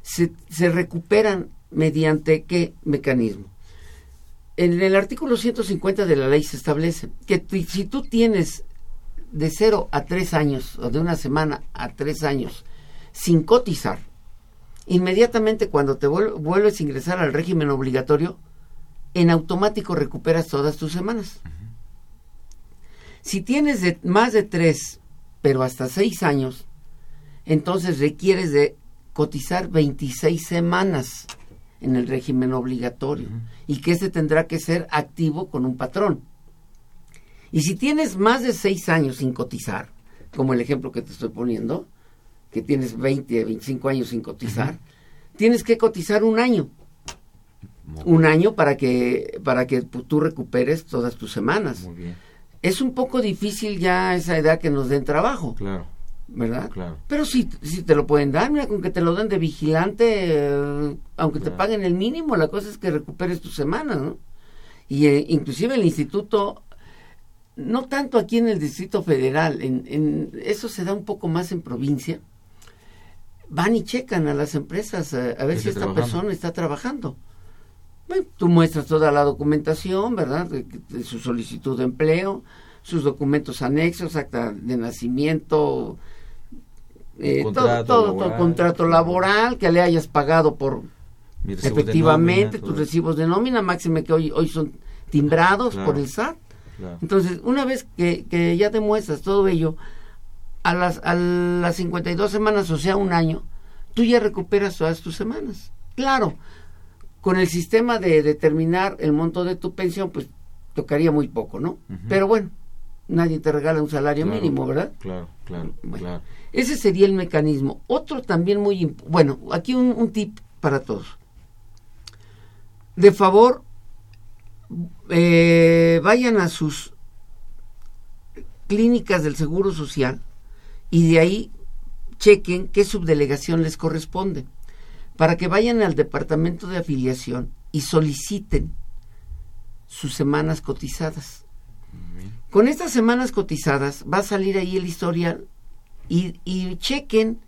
Speaker 6: se, se, recuperan mediante qué mecanismo. En el artículo 150 de la ley se establece que si tú tienes de 0 a 3 años, o de una semana a 3 años, sin cotizar, inmediatamente cuando te vuelves a ingresar al régimen obligatorio, en automático recuperas todas tus semanas. Uh -huh. Si tienes de más de 3 pero hasta seis años, entonces requieres de cotizar 26 semanas en el régimen obligatorio uh -huh. y que ese tendrá que ser activo con un patrón. Y si tienes más de seis años sin cotizar, como el ejemplo que te estoy poniendo, que tienes 20, 25 años sin cotizar, uh -huh. tienes que cotizar un año. Un año para que, para que tú recuperes todas tus semanas.
Speaker 5: Muy bien
Speaker 6: es un poco difícil ya a esa edad que nos den trabajo.
Speaker 5: Claro.
Speaker 6: ¿Verdad?
Speaker 5: Claro.
Speaker 6: Pero si, si te lo pueden dar, mira, con que te lo den de vigilante, eh, aunque claro. te paguen el mínimo, la cosa es que recuperes tus semanas, ¿no? Y eh, inclusive el instituto, no tanto aquí en el Distrito Federal, en, en, eso se da un poco más en provincia, van y checan a las empresas eh, a ver si esta trabajando. persona está trabajando. Bueno, tú muestras toda la documentación, ¿verdad? De, de, su solicitud de empleo, sus documentos anexos, acta de nacimiento, eh, todo, todo, laboral. todo, contrato laboral que le hayas pagado por efectivamente nómina, tus recibos de nómina, máxime que hoy, hoy son timbrados claro, por el SAT. Claro. Entonces, una vez que, que, ya demuestras todo ello, a las, a las 52 semanas, o sea, un año, tú ya recuperas todas tus semanas. Claro, con el sistema de determinar el monto de tu pensión, pues tocaría muy poco, ¿no? Uh -huh. Pero bueno, nadie te regala un salario
Speaker 5: claro,
Speaker 6: mínimo, ¿verdad?
Speaker 5: Claro, claro, bueno, claro.
Speaker 6: Ese sería el mecanismo. Otro también muy... Bueno, aquí un, un tip para todos. De favor, eh, vayan a sus clínicas del Seguro Social y de ahí chequen qué subdelegación les corresponde para que vayan al departamento de afiliación y soliciten sus semanas cotizadas. Con estas semanas cotizadas va a salir ahí el historial y, y, chequen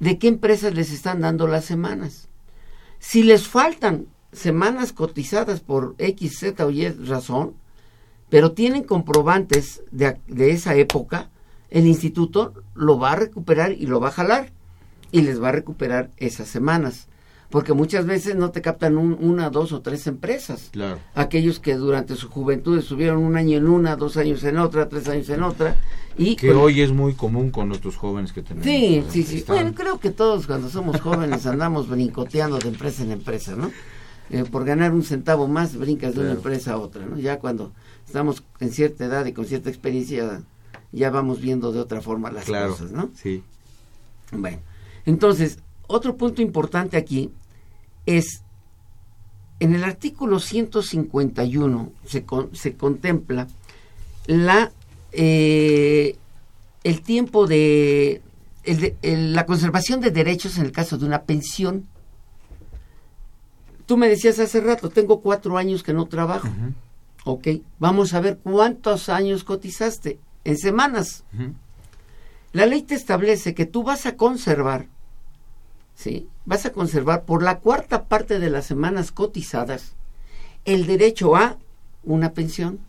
Speaker 6: de qué empresas les están dando las semanas. Si les faltan semanas cotizadas por X, Z o Y razón, pero tienen comprobantes de, de esa época, el instituto lo va a recuperar y lo va a jalar y les va a recuperar esas semanas. Porque muchas veces no te captan un, una, dos o tres empresas.
Speaker 5: Claro.
Speaker 6: Aquellos que durante su juventud estuvieron un año en una, dos años en otra, tres años en otra. y
Speaker 5: Que hoy es muy común con nuestros jóvenes que tenemos.
Speaker 6: Sí, sí, sí. Están... Bueno, creo que todos cuando somos jóvenes andamos brincoteando de empresa en empresa, ¿no? eh, por ganar un centavo más brincas de una empresa a otra, ¿no? Ya cuando estamos en cierta edad y con cierta experiencia ya vamos viendo de otra forma las cosas, ¿no?
Speaker 5: Sí.
Speaker 6: Bueno, entonces, otro punto importante aquí es, en el artículo 151 se, se contempla la, eh, el tiempo de, la conservación de derechos en el caso de una pensión. Tú me decías hace rato, tengo cuatro años que no trabajo. Ok, vamos a ver cuántos años cotizaste en semanas. La ley te establece que tú vas a conservar, ¿sí? Vas a conservar por la cuarta parte de las semanas cotizadas el derecho a una pensión.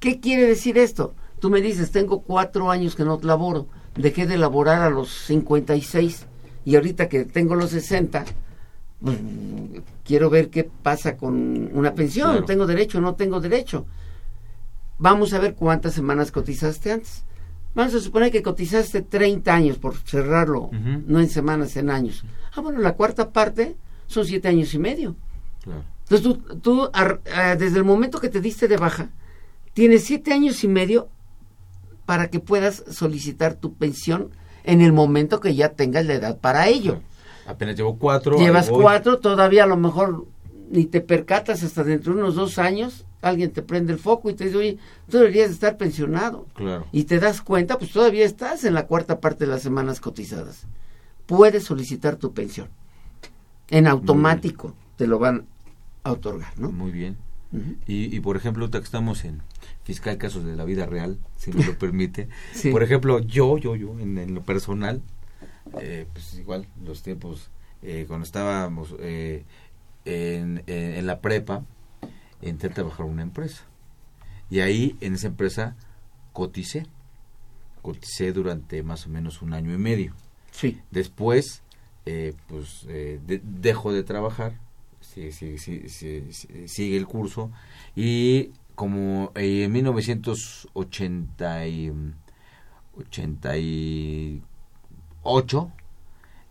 Speaker 6: ¿Qué quiere decir esto? Tú me dices, tengo cuatro años que no laboro, dejé de laborar a los 56 y ahorita que tengo los 60, pues, quiero ver qué pasa con una pensión, tengo derecho o no tengo derecho. Vamos a ver cuántas semanas cotizaste antes. Vamos a suponer que cotizaste 30 años, por cerrarlo, no en semanas, en años. Ah, bueno, la cuarta parte son siete años y medio. Entonces tú, tú desde el momento que te diste de baja, tienes siete años y medio para que puedas solicitar tu pensión en el momento que ya tengas la edad para ello.
Speaker 5: Apenas llevo cuatro.
Speaker 6: Llevas cuatro, todavía a lo mejor ni te percatas hasta dentro de unos dos años, alguien te prende el foco y te dice, oye, tú deberías estar pensionado.
Speaker 5: Claro.
Speaker 6: Y te das cuenta, pues todavía estás en la cuarta parte de las semanas cotizadas. Puedes solicitar tu pensión. En automático te lo van a otorgar, ¿no?
Speaker 5: Muy bien. y, y, por ejemplo, ahorita que estamos en fiscal casos de la vida real, si me lo permite. Por ejemplo, yo, yo, yo, en, lo personal, eh, pues igual, los tiempos, eh, cuando estábamos eh, en, en, la prepa, entré a trabajar en una empresa. Y ahí, en esa empresa, coticé. Coticé durante más o menos un año y medio.
Speaker 6: Sí.
Speaker 5: Después, pues, dejo de trabajar, sí, sí, sí, sigue el curso, y como en 1988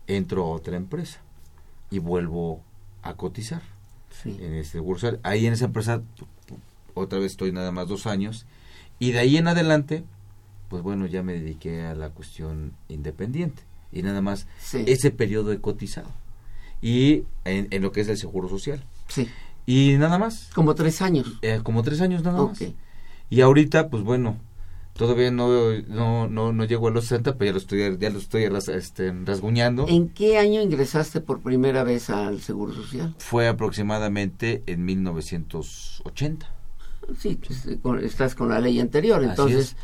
Speaker 5: entro a otra empresa y vuelvo a cotizar en este curso. Ahí en esa empresa otra vez estoy nada más dos años y de ahí en adelante pues bueno ya me dediqué a la cuestión independiente y nada más ese periodo de cotizado y en, en, lo que es el seguro social.
Speaker 6: Sí.
Speaker 5: Y nada más.
Speaker 6: Como tres años.
Speaker 5: Eh, como tres años nada más. Y ahorita, pues bueno, todavía no, no, no, no llego a los 60, pero ya lo estoy, ya lo estoy este, rasguñando.
Speaker 6: ¿En qué año ingresaste por primera vez al Seguro Social?
Speaker 5: Fue aproximadamente en 1980.
Speaker 6: Sí, pues, estás con la ley anterior, entonces...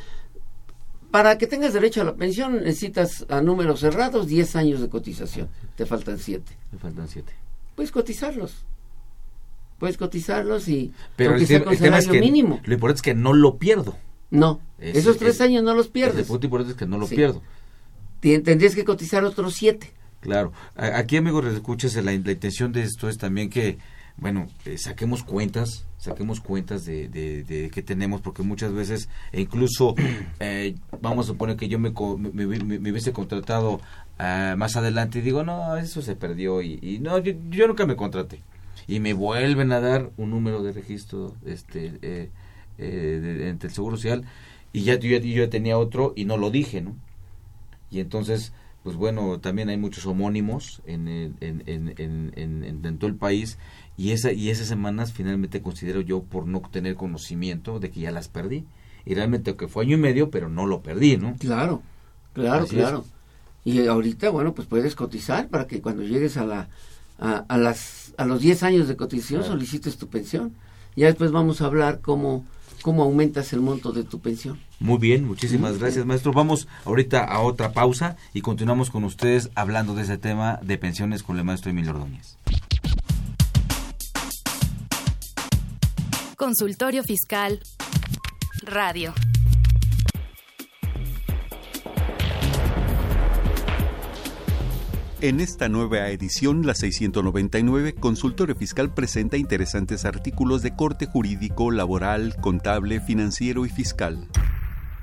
Speaker 6: Para que tengas derecho a la pensión necesitas a números cerrados 10 años de cotización. Te faltan 7.
Speaker 5: Te faltan 7.
Speaker 6: Puedes cotizarlos puedes cotizarlos y
Speaker 5: pero el, tema es que mínimo. Lo importante es que no lo pierdo.
Speaker 6: No, esos tres años no los pierdes.
Speaker 5: El punto importante es que no lo pierdo.
Speaker 6: Tendrías que cotizar otros siete.
Speaker 5: Claro. Aquí, amigos, escuchas, la, la intención de esto es también que, bueno, eh, saquemos cuentas, saquemos cuentas de, de, qué tenemos, porque muchas veces, e incluso, eh, vamos a suponer que yo me, me, me, hubiese contratado ah, más adelante y digo, no, eso se perdió y, no, yo, yo nunca me contraté y me vuelven a dar un número de registro este eh, eh, entre el Seguro Social y ya yo, yo tenía otro y no lo dije, ¿no? Y entonces, pues bueno, también hay muchos homónimos en, en, en, en, en todo el país y, esa, y esas semanas finalmente considero yo por no tener conocimiento de que ya las perdí. Y realmente que fue año y medio, pero no lo perdí, ¿no?
Speaker 6: Claro, claro, claro. Y ahorita, bueno, pues puedes cotizar para que cuando llegues a la a, las, a los 10 años de cotización solicites tu pensión. Ya después vamos a hablar cómo, cómo aumentas el monto de tu pensión.
Speaker 5: Muy bien, muchísimas gracias maestro. Vamos ahorita a otra pausa y continuamos con ustedes hablando de ese tema de pensiones con el maestro Emilio Ordóñez.
Speaker 2: Consultorio Fiscal Radio.
Speaker 12: En esta nueva edición, la 699, Consultorio Fiscal presenta interesantes artículos de corte jurídico, laboral, contable, financiero y fiscal.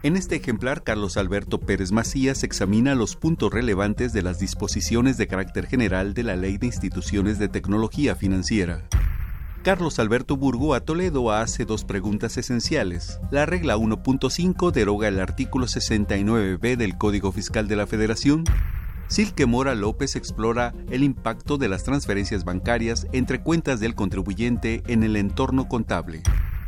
Speaker 12: En este ejemplar, Carlos Alberto Pérez Macías examina los puntos relevantes de las disposiciones de carácter general de la Ley de Instituciones de Tecnología Financiera. Carlos Alberto Burgo a Toledo hace dos preguntas esenciales. La regla 1.5 deroga el artículo 69b del Código Fiscal de la Federación. Silke Mora López explora el impacto de las transferencias bancarias entre cuentas del contribuyente en el entorno contable.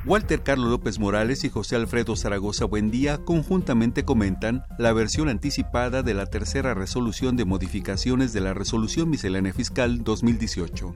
Speaker 12: Walter Carlos López Morales y José Alfredo Zaragoza Buendía conjuntamente comentan la versión anticipada de la tercera resolución de modificaciones de la Resolución Miscelánea Fiscal 2018.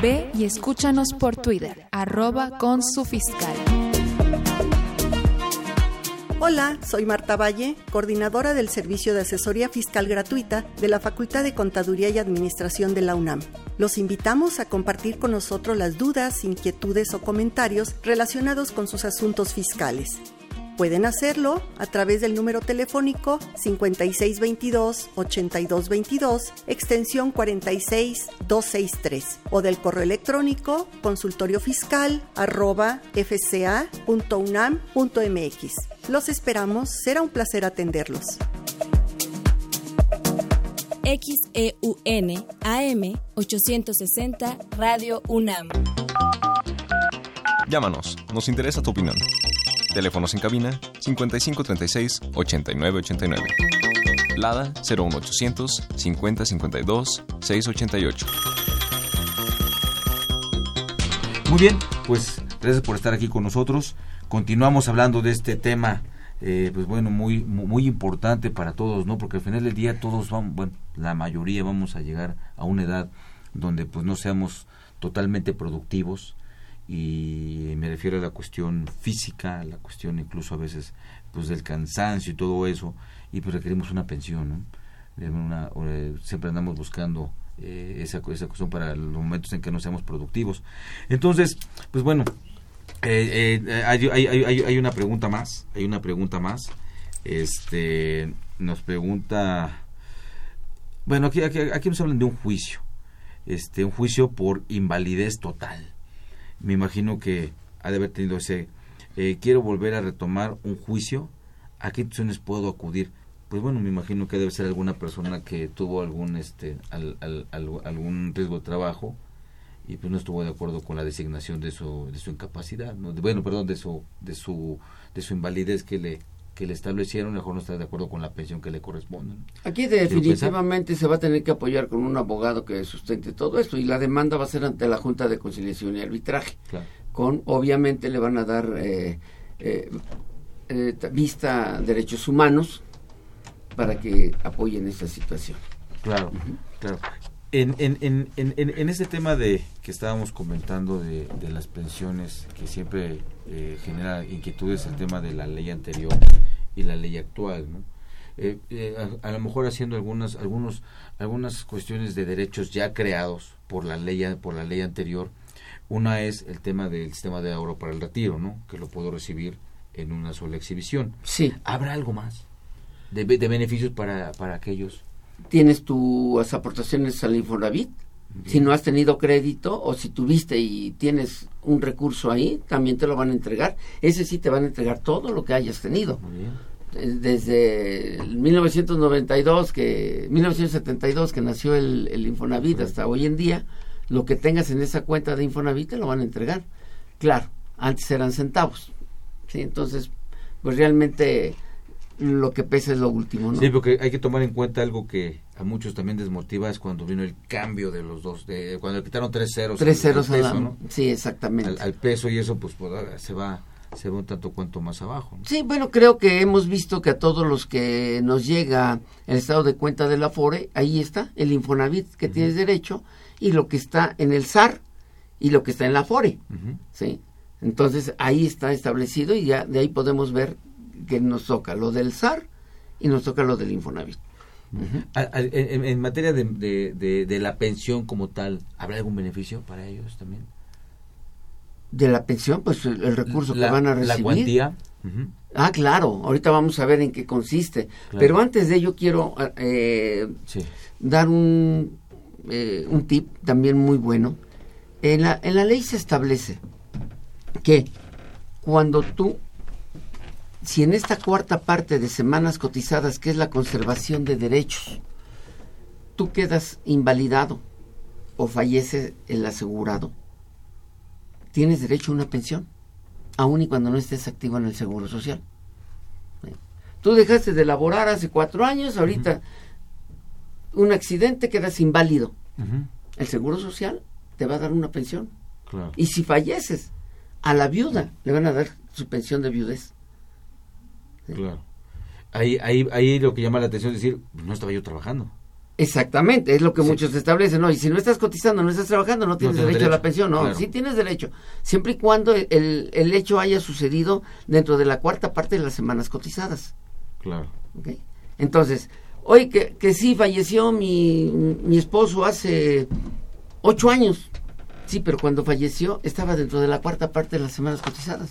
Speaker 9: Ve y escúchanos por Twitter, arroba con su fiscal.
Speaker 13: Hola, soy Marta Valle, coordinadora del Servicio de Asesoría Fiscal Gratuita de la Facultad de Contaduría y Administración de la UNAM. Los invitamos a compartir con nosotros las dudas, inquietudes o comentarios relacionados con sus asuntos fiscales. Pueden hacerlo a través del número telefónico 5622-8222, extensión 46263, o del correo electrónico consultoriofiscal.fca.unam.mx. Los esperamos, será un placer atenderlos.
Speaker 8: XEUN AM 860 Radio UNAM.
Speaker 10: Llámanos, nos interesa tu opinión. Teléfonos en cabina 5536 8989. Lada 01800 5052 688.
Speaker 5: Muy bien, pues gracias por estar aquí con nosotros. Continuamos hablando de este tema, eh, pues bueno, muy, muy importante para todos, ¿no? Porque al final del día todos vamos, bueno, la mayoría vamos a llegar a una edad donde pues no seamos totalmente productivos, y me refiero a la cuestión física, la cuestión incluso a veces pues del cansancio y todo eso y pues requerimos una pensión, eh, siempre andamos buscando eh, esa, cuestión para los momentos en que no seamos productivos. Entonces, pues bueno, eh, hay, hay, hay, hay, una pregunta más, hay una pregunta más. Este, nos pregunta, bueno, aquí, aquí, aquí nos hablan de un juicio, este, un juicio por invalidez total me imagino que ha de haber tenido ese, eh, quiero volver a retomar un juicio, ¿a qué instituciones puedo acudir? Pues bueno, me imagino que debe ser alguna persona que tuvo algún, este, algún riesgo de trabajo y pues no estuvo de acuerdo con la designación de su, de su incapacidad, ¿no? bueno, perdón, de su, de su, de su invalidez que le, que le establecieron, mejor no está de acuerdo con la pensión que le corresponde.
Speaker 6: Aquí definitivamente se va a tener que apoyar con un abogado que sustente todo esto y la demanda va a ser ante la Junta de Conciliación y Arbitraje. Con, obviamente le van a dar eh, eh, eh, vista derechos humanos para que apoyen esta situación.
Speaker 5: Claro, claro. En, en, en, en, en este tema de que estábamos comentando de, de las pensiones, que siempre eh, genera inquietudes el tema de la ley anterior y la ley actual, ¿no? Eh, eh, a, lo mejor haciendo algunas algunos algunas cuestiones de derechos ya creados por la ley por la ley anterior una es el tema del sistema de ahorro para el retiro no que lo puedo recibir en una sola exhibición
Speaker 6: sí
Speaker 5: habrá algo más de, de beneficios para para aquellos
Speaker 6: tienes tus aportaciones al Infonavit. Si no has tenido crédito o si tuviste y tienes un recurso ahí, también te lo van a entregar. Ese sí te van a entregar todo lo que hayas tenido. Desde 1992, que 1972 que nació el, el Infonavit hasta hoy en día, lo que tengas en esa cuenta de Infonavit te lo van a entregar. Claro, antes eran centavos. ¿sí? Entonces, pues realmente lo que pesa es lo último, ¿no?
Speaker 5: Sí, porque hay que tomar en cuenta algo que a muchos también desmotiva es cuando vino el cambio de los dos, de cuando le quitaron tres ceros.
Speaker 6: Tres ceros al peso, ¿no? Sí, exactamente.
Speaker 5: Al, peso y eso pues, pues se va se va un tanto cuanto más abajo.
Speaker 6: Sí, bueno, creo que hemos visto que a todos los que nos llega el estado de cuenta de la FORE, ahí está el Infonavit que tienes derecho y lo que está en el SAR y lo que está en la FORE. Sí. Entonces ahí está establecido y ya de ahí podemos ver que nos toca lo del SAR y nos toca lo del Infonavit.
Speaker 5: A- en, en materia de, de, de- de la pensión como tal, ¿habrá algún beneficio para ellos también?
Speaker 6: De la pensión, pues el, el recurso
Speaker 5: La-
Speaker 6: que van a
Speaker 5: la
Speaker 6: recibir.
Speaker 5: cuantía. Ujú.
Speaker 6: Ah, claro, ahorita vamos a ver en qué consiste.
Speaker 5: Claro.
Speaker 6: Pero antes de ello quiero eh,
Speaker 5: Sí.
Speaker 6: dar un, eh, un tip también muy bueno. En la, en la ley se establece que cuando tú, si en esta cuarta parte de semanas cotizadas, que es la conservación de derechos, tú quedas invalidado o fallece el asegurado, tienes derecho a una pensión, aun y cuando no estés activo en el Seguro Social. ¿Sí? Tú dejaste de laborar hace cuatro años, ahorita un accidente quedas inválido. El Seguro Social te va a dar una pensión.
Speaker 5: Claro.
Speaker 6: Y si falleces, a la viuda le van a dar su pensión de viudez.
Speaker 5: Claro. Ahí, ahí, ahí lo que llama la atención es decir, no estaba yo trabajando.
Speaker 6: Exactamente, es lo que
Speaker 5: Sí.
Speaker 6: muchos establecen, ¿no? Y si no estás cotizando, no estás trabajando, no tienes
Speaker 5: tienes
Speaker 6: derecho, a la pensión, no,
Speaker 5: claro.
Speaker 6: sí tienes derecho, siempre y cuando el, el hecho haya sucedido dentro de la cuarta parte de las semanas cotizadas.
Speaker 5: Claro.
Speaker 6: ¿ok? Entonces, hoy que, que sí falleció mi, mi esposo hace ocho años, sí, pero cuando falleció estaba dentro de la cuarta parte de las semanas cotizadas.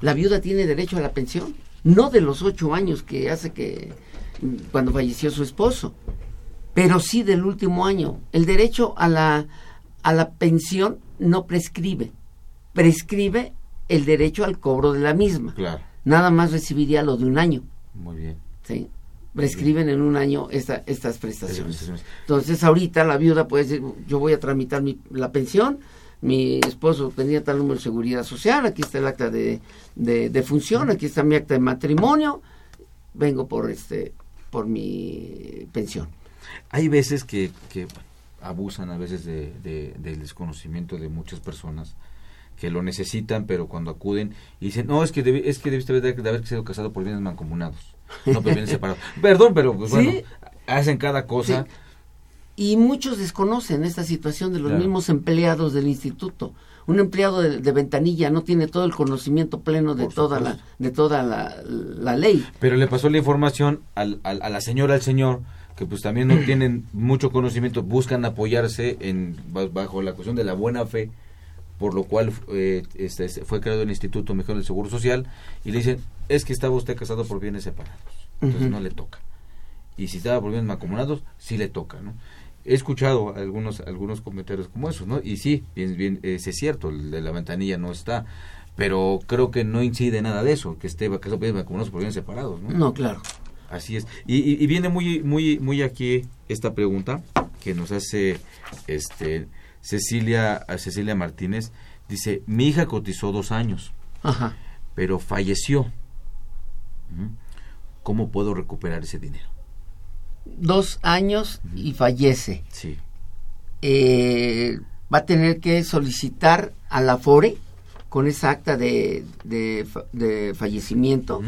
Speaker 6: La viuda tiene derecho a la pensión, no de los ocho años que hace que mm, cuando falleció su esposo, pero sí del último año. El derecho a la, a la pensión no prescribe, prescribe el derecho al cobro de la misma.
Speaker 5: Claro.
Speaker 6: Nada más recibiría lo de un año.
Speaker 5: Muy bien.
Speaker 6: ¿sí? Prescriben en un año esta, estas prestaciones.
Speaker 5: prestaciones.
Speaker 6: Entonces, ahorita la viuda puede decir, yo voy a tramitar mi, la pensión, mi esposo tenía tal número de seguridad social, aquí está el acta de, de, de función, aquí está mi acta de matrimonio, vengo por este por mi pensión.
Speaker 5: Hay veces que, que abusan a veces de, de- del desconocimiento de muchas personas que lo necesitan, pero cuando acuden y dicen, no, es que, debi- es que debiste haber, de haber sido casado por bienes mancomunados, no por bienes separados. Perdón, pero pues
Speaker 6: Sí.
Speaker 5: bueno, hacen cada cosa.
Speaker 6: Y muchos desconocen esta situación de los
Speaker 5: Claro.
Speaker 6: mismos empleados del instituto. Un empleado de, de ventanilla no tiene todo el conocimiento pleno de toda la de toda la, la ley.
Speaker 5: Pero le pasó la información al, al- a la señora, al señor, que pues también no tienen mucho conocimiento, buscan apoyarse en ba- bajo la cuestión de la buena fe, por lo cual eh, este, fue creado el Instituto Mexicano del Seguro Social, y le dicen, es que estaba usted casado por bienes separados, entonces no le toca. Y si estaba por bienes mancomunados, sí le toca, ¿no? He escuchado algunos algunos comentarios como esos, ¿no? Y sí, bien, bien, es cierto, el de la ventanilla no está, pero creo que no incide nada de eso, que esté casado por bienes mancomunados por bienes separados, ¿no?
Speaker 6: No, claro.
Speaker 5: Así es. Y, y- y viene muy, muy, muy aquí esta pregunta que nos hace este Cecilia, Cecilia Martínez. Dice, mi hija cotizó dos años,
Speaker 6: Ajá.
Speaker 5: pero falleció. ¿Cómo puedo recuperar ese dinero?
Speaker 6: Dos años y fallece.
Speaker 5: Sí.
Speaker 6: Eh, va a tener que solicitar a la FORE con esa acta de, de, fa- de fallecimiento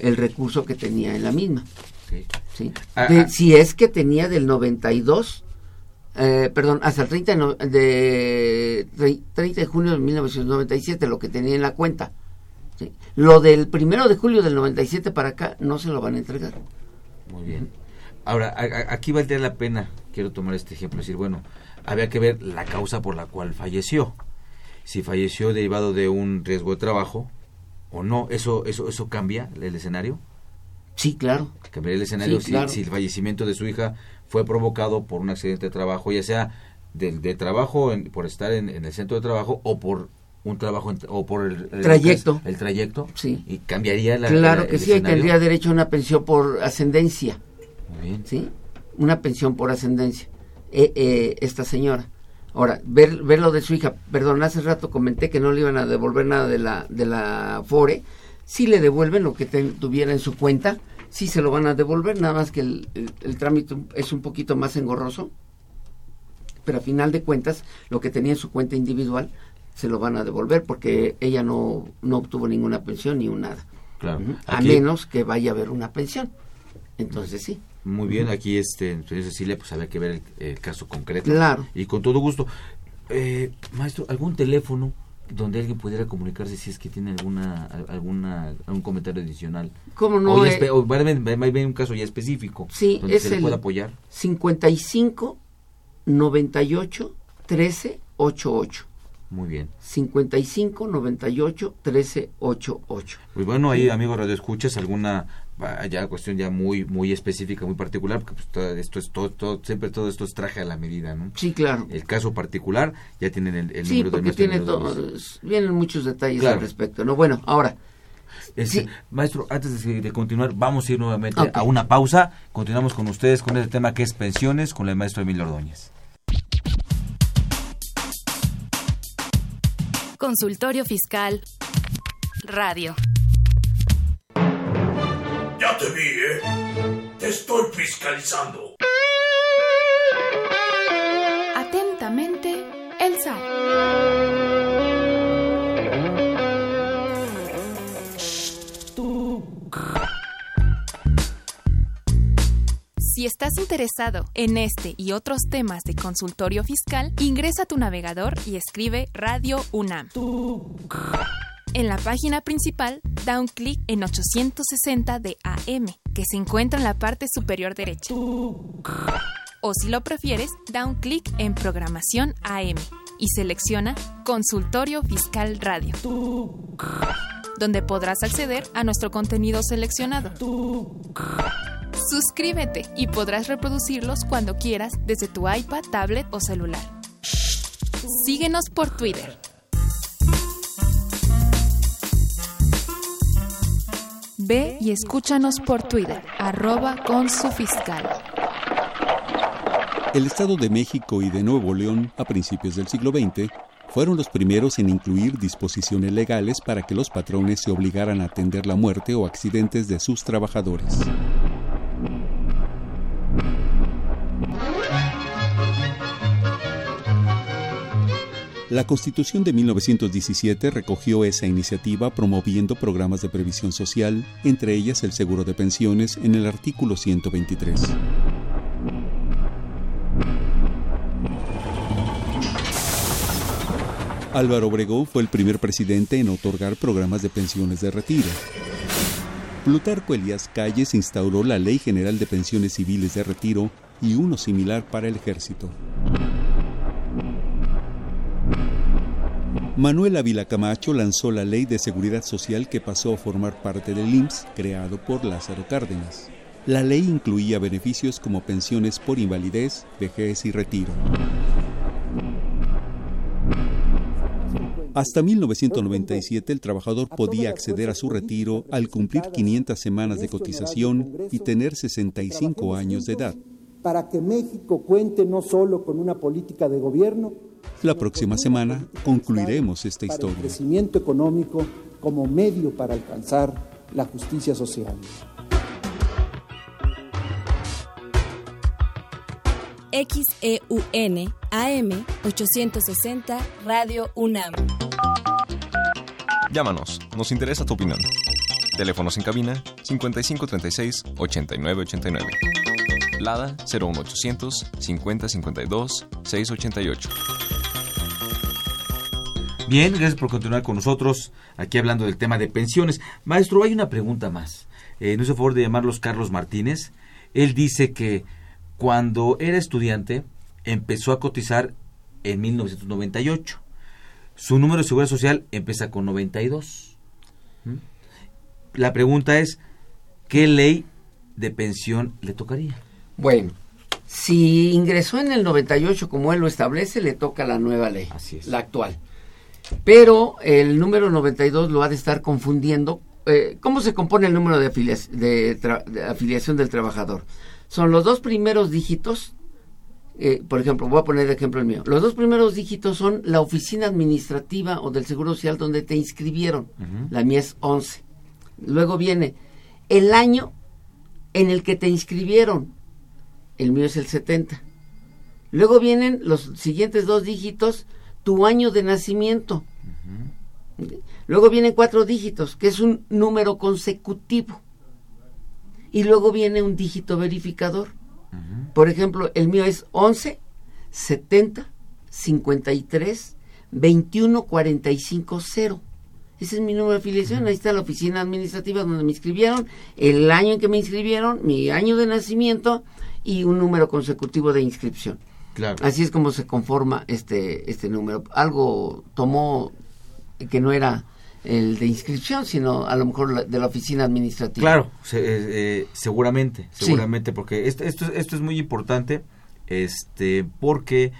Speaker 6: el recurso que tenía en la misma.
Speaker 5: Sí.
Speaker 6: ¿sí?
Speaker 5: Ah,
Speaker 6: De-
Speaker 5: ah.
Speaker 6: si es que tenía del 92, eh, perdón, hasta el 30 de, de, tre- 30 de junio de 1997, lo que tenía en la cuenta. ¿sí? Lo del primero de julio del 97 para acá no se lo van a entregar.
Speaker 5: Muy bien. Ahora, a- aquí valdría la pena, quiero tomar este ejemplo, decir, bueno, había que ver la causa por la cual falleció. Si falleció derivado de un riesgo de trabajo o no, ¿eso eso eso cambia el escenario?
Speaker 6: Sí, claro.
Speaker 5: Cambiaría el escenario
Speaker 6: Sí,
Speaker 5: si,
Speaker 6: claro.
Speaker 5: si el fallecimiento de su hija fue provocado por un accidente de trabajo, ya sea del de trabajo en- por estar en, en el centro de trabajo o por un trabajo en- o por el, el-
Speaker 6: Trayecto.
Speaker 5: el trayecto
Speaker 6: Sí.
Speaker 5: y cambiaría la
Speaker 6: claro
Speaker 5: la-
Speaker 6: que
Speaker 5: el
Speaker 6: sí,
Speaker 5: escenario?
Speaker 6: tendría derecho a una pensión por ascendencia.
Speaker 5: Muy bien.
Speaker 6: ¿sí? Una pensión por ascendencia. Eh, eh, esta señora. Ahora, ver, ver lo de su hija, perdón, hace rato comenté que no le iban a devolver nada de la, de la FORE. Si le devuelven lo que tuviera en su cuenta, sí se lo van a devolver, nada más que el, el- el trámite es un poquito más engorroso. Pero a final de cuentas, lo que tenía en su cuenta individual se lo van a devolver porque ella no, no obtuvo ninguna pensión ni un nada.
Speaker 5: Claro.
Speaker 6: A menos que vaya a haber una pensión. Entonces sí.
Speaker 5: Muy bien, aquí este, Cecilia, pues había que ver el, el caso concreto.
Speaker 6: Claro.
Speaker 5: Y con todo gusto. Eh, maestro, ¿algún teléfono donde alguien pudiera comunicarse si es que tiene alguna alguna algún comentario adicional.
Speaker 6: ¿Cómo no?
Speaker 5: O, ya
Speaker 6: Eh,
Speaker 5: o va a haber- va a haber un caso ya específico
Speaker 6: Sí,
Speaker 5: donde
Speaker 6: es
Speaker 5: se le pueda apoyar.
Speaker 6: 55 98 13 88.
Speaker 5: Muy bien.
Speaker 6: 55 98 13 88.
Speaker 5: Pues bueno, ahí amigos radio escuchas alguna ya cuestión ya muy muy específica, muy particular, porque pues, todo esto es todo, todo- siempre todo esto es traje a la medida, ¿no?
Speaker 6: Sí, claro.
Speaker 5: El caso particular ya tienen el, el
Speaker 6: Sí,
Speaker 5: número
Speaker 6: porque
Speaker 5: maestro
Speaker 6: tiene
Speaker 5: Emilio
Speaker 6: todo,
Speaker 5: Ordóñez.
Speaker 6: vienen muchos detalles
Speaker 5: Claro.
Speaker 6: al respecto. No, bueno, ahora
Speaker 5: Este, Maestro, antes de, de continuar, vamos a ir nuevamente a una pausa. Continuamos con ustedes con este tema que es pensiones con el maestro Emilio Ordóñez.
Speaker 2: Consultorio Fiscal Radio.
Speaker 14: Ya te vi, ¿eh? Te estoy fiscalizando.
Speaker 9: Atentamente, el SAT.
Speaker 2: Si estás interesado en este y otros temas de consultorio fiscal, ingresa a tu navegador y escribe Radio UNAM. En la página principal, da un clic en 860 de AM, que se encuentra en la parte superior derecha. O si lo prefieres, da un clic en Programación AM y selecciona Consultorio Fiscal Radio, donde podrás acceder a nuestro contenido seleccionado. Suscríbete y podrás reproducirlos cuando quieras desde tu iPad, tablet o celular. Síguenos por Twitter.
Speaker 9: Ve y escúchanos por Twitter, arroba con su fiscal.
Speaker 12: El Estado de México y de Nuevo León, a principios del siglo XX, fueron los primeros en incluir disposiciones legales para que los patrones se obligaran a atender la muerte o accidentes de sus trabajadores. La Constitución de 1917 recogió esa iniciativa promoviendo programas de previsión social, entre ellas el seguro de pensiones, en el artículo 123. Álvaro Obregón fue el primer presidente en otorgar programas de pensiones de retiro. Plutarco Elías Calles instauró la Ley General de Pensiones Civiles de Retiro y uno similar para el ejército. Manuel Ávila Camacho lanzó la Ley de Seguridad Social que pasó a formar parte del IMSS, creado por Lázaro Cárdenas. La ley incluía beneficios como pensiones por invalidez, vejez y retiro. Hasta 1997 el trabajador podía acceder a su retiro al cumplir 500 semanas de cotización y tener 65 años de edad.
Speaker 15: para que México cuente no solo con una política de gobierno,
Speaker 12: La próxima semana concluiremos esta
Speaker 15: para el
Speaker 12: historia.
Speaker 15: crecimiento económico como medio para alcanzar la justicia social.
Speaker 8: XEUN AM 860 Radio UNAM.
Speaker 10: Llámanos, nos interesa tu opinión. Teléfonos en cabina 5536 8989. Lada 01800 5052 688.
Speaker 5: Bien, gracias por continuar con nosotros aquí hablando del tema de pensiones. Maestro, hay una pregunta más. Eh, no hizo favor de llamarlos Carlos Martínez. Él dice que cuando era estudiante empezó a cotizar en 1998. Su número de seguridad social empieza con 92. ¿Mm? La pregunta es, ¿qué ley de pensión le tocaría?
Speaker 6: Bueno, si ingresó en el 98 como él lo establece, le toca la nueva ley, la actual. Pero el número 92 lo ha de estar confundiendo. Eh, ¿Cómo se compone el número de, afiliación del trabajador? Son los dos primeros dígitos, eh, por ejemplo, voy a poner de ejemplo el mío. Los dos primeros dígitos son la oficina administrativa o del Seguro Social donde te inscribieron. La mía es 11. Luego viene el año en el que te inscribieron. El mío es el 70. Luego vienen los siguientes dos dígitos, tu año de nacimiento. Luego vienen cuatro dígitos, que es un número consecutivo. Y luego viene un dígito verificador. Por ejemplo, el mío es 11, 70, 53, 21450. Ese es mi número de afiliación. Ahí está la oficina administrativa donde me inscribieron, el año en que me inscribieron, mi año de nacimiento y un número consecutivo de inscripción.
Speaker 5: Claro.
Speaker 6: Así es como se conforma este, este número. Algo tomó que no era el de inscripción, sino a lo mejor de la oficina administrativa.
Speaker 5: Claro, eh, eh, seguramente, seguramente, porque esto, esto, esto es muy importante, este, porque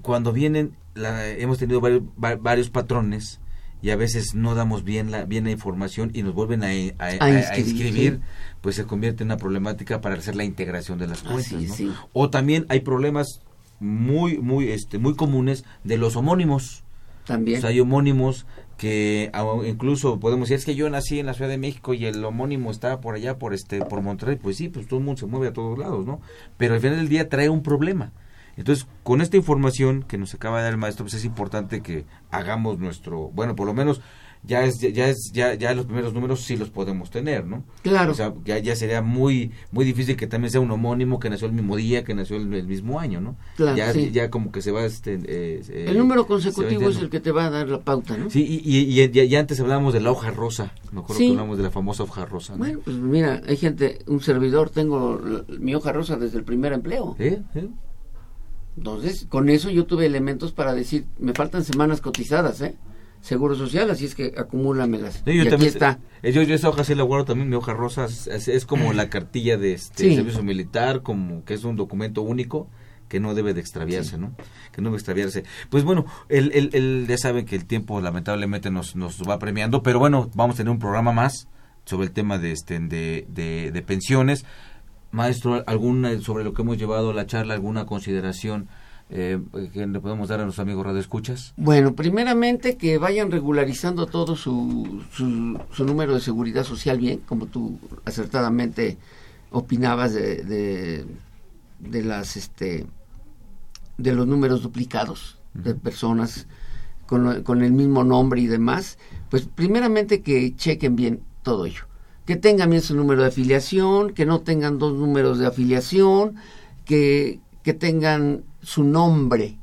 Speaker 5: cuando vienen, hemos tenido varios, varios patrones y a veces no damos bien la, bien la información y nos vuelven a, a, inscribir, pues se convierte en una problemática para hacer la integración de las cuentas. O también hay problemas muy, muy, este, muy comunes de los homónimos.
Speaker 6: También.
Speaker 5: hay homónimos que incluso podemos decir es que yo nací en la Ciudad de México y el homónimo está por allá por este por Monterrey pues sí pues todo el mundo se mueve a todos lados no pero al final del día trae un problema entonces con esta información que nos acaba de dar el maestro pues es importante que hagamos nuestro bueno por lo menos ya es ya es ya ya los primeros números sí los podemos tener no
Speaker 6: claro
Speaker 5: o sea ya, ya sería muy muy difícil que también sea un homónimo que nació el mismo día que nació el, mismo año no
Speaker 6: claro,
Speaker 5: ya
Speaker 6: sí.
Speaker 5: ya como que se va este eh,
Speaker 6: eh, el número consecutivo es el que te va a dar la pauta no
Speaker 5: sí y, y, y, antes hablábamos de la hoja rosa me acuerdo que hablamos de la famosa hoja rosa ¿no?
Speaker 6: bueno pues mira hay gente un servidor tengo mi hoja rosa desde el primer empleo
Speaker 5: ¿Eh? ¿Eh?
Speaker 6: Entonces con eso yo tuve elementos para decir me faltan semanas cotizadas eh Seguro Social, así es que acumúlamelas.
Speaker 5: yo
Speaker 6: y
Speaker 5: también,
Speaker 6: aquí está.
Speaker 5: eh, Yo, yo esa hoja sí la guardo también, mi hoja rosa es, es como la cartilla de este
Speaker 6: Sí.
Speaker 5: servicio militar, como que es un documento único que no debe de extraviarse, ¿no? Que no debe extraviarse. Pues bueno, el, el, el- ya saben que el tiempo lamentablemente nos, nos va premiando, pero bueno, vamos a tener un programa más sobre el tema de este de, de, de pensiones. Maestro, alguna sobre lo que hemos llevado la charla, alguna consideración eh, que le podemos dar a nuestros amigos radioescuchas.
Speaker 6: Bueno, primeramente que vayan regularizando todo su, su, su número de seguridad social bien, como tú acertadamente opinabas de, de, de las este de los números duplicados de personas con, con el mismo nombre y demás, pues primeramente que chequen bien todo ello. Que tengan bien su número de afiliación, que no tengan dos números de afiliación, que, que tengan su nombre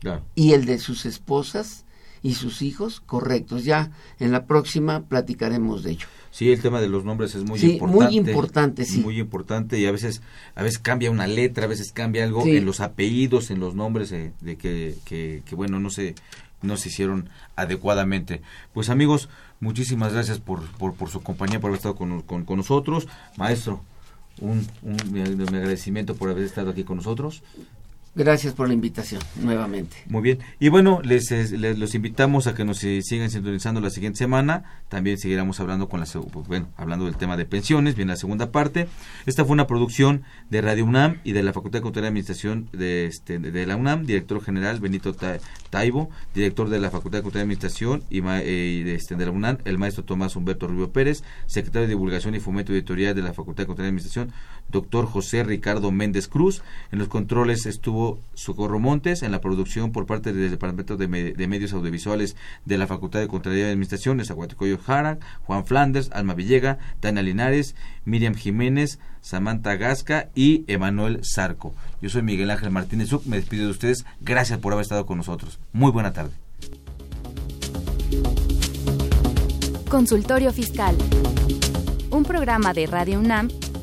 Speaker 5: Claro.
Speaker 6: y el de sus esposas y sus hijos correctos. Ya en la próxima platicaremos de ello.
Speaker 5: Sí, el tema de los nombres es muy
Speaker 6: Sí,
Speaker 5: importante.
Speaker 6: muy importante, sí.
Speaker 5: Muy importante y a veces a veces cambia una letra, a veces cambia algo
Speaker 6: Sí.
Speaker 5: en los apellidos, en los nombres eh, de que, que, que, bueno, no se no se hicieron adecuadamente. Pues amigos, muchísimas gracias por, por, por su compañía, por haber estado con, con, con nosotros. Maestro, un, un, mi, mi agradecimiento por haber estado aquí con nosotros.
Speaker 6: Gracias por la invitación nuevamente.
Speaker 5: Muy bien. Y bueno, les, es- les- los invitamos a que nos eh, sigan sintonizando la siguiente semana. También seguiremos hablando con la pues, bueno, hablando del tema de pensiones, viene la segunda parte. Esta fue una producción de Radio UNAM y de la Facultad de Contaduría y Administración de, este, de la UNAM, director general Benito Ta- Taibo, director de la Facultad de Contaduría y Administración y, ma- eh, y de, este, de la UNAM, el maestro Tomás Humberto Rubio Pérez, secretario de Divulgación y Fomento Editorial de la Facultad de Contaduría y Administración, doctor José Ricardo Méndez Cruz. En los controles estuvo Socorro Montes, en la producción por parte del Departamento de, Me- de Medios Audiovisuales de la Facultad de Contaduría y Administración, Nezahualcóyotl Jara, Juan Flanders, Alma Villega, Tania Linares, Miriam Jiménez, Samantha Gasca y Emanuel Zarco. Yo soy Miguel Ángel Martínez Zuc, me despido de ustedes. Gracias por haber estado con nosotros. Muy buena tarde.
Speaker 2: Consultorio Fiscal. Un programa de Radio UNAM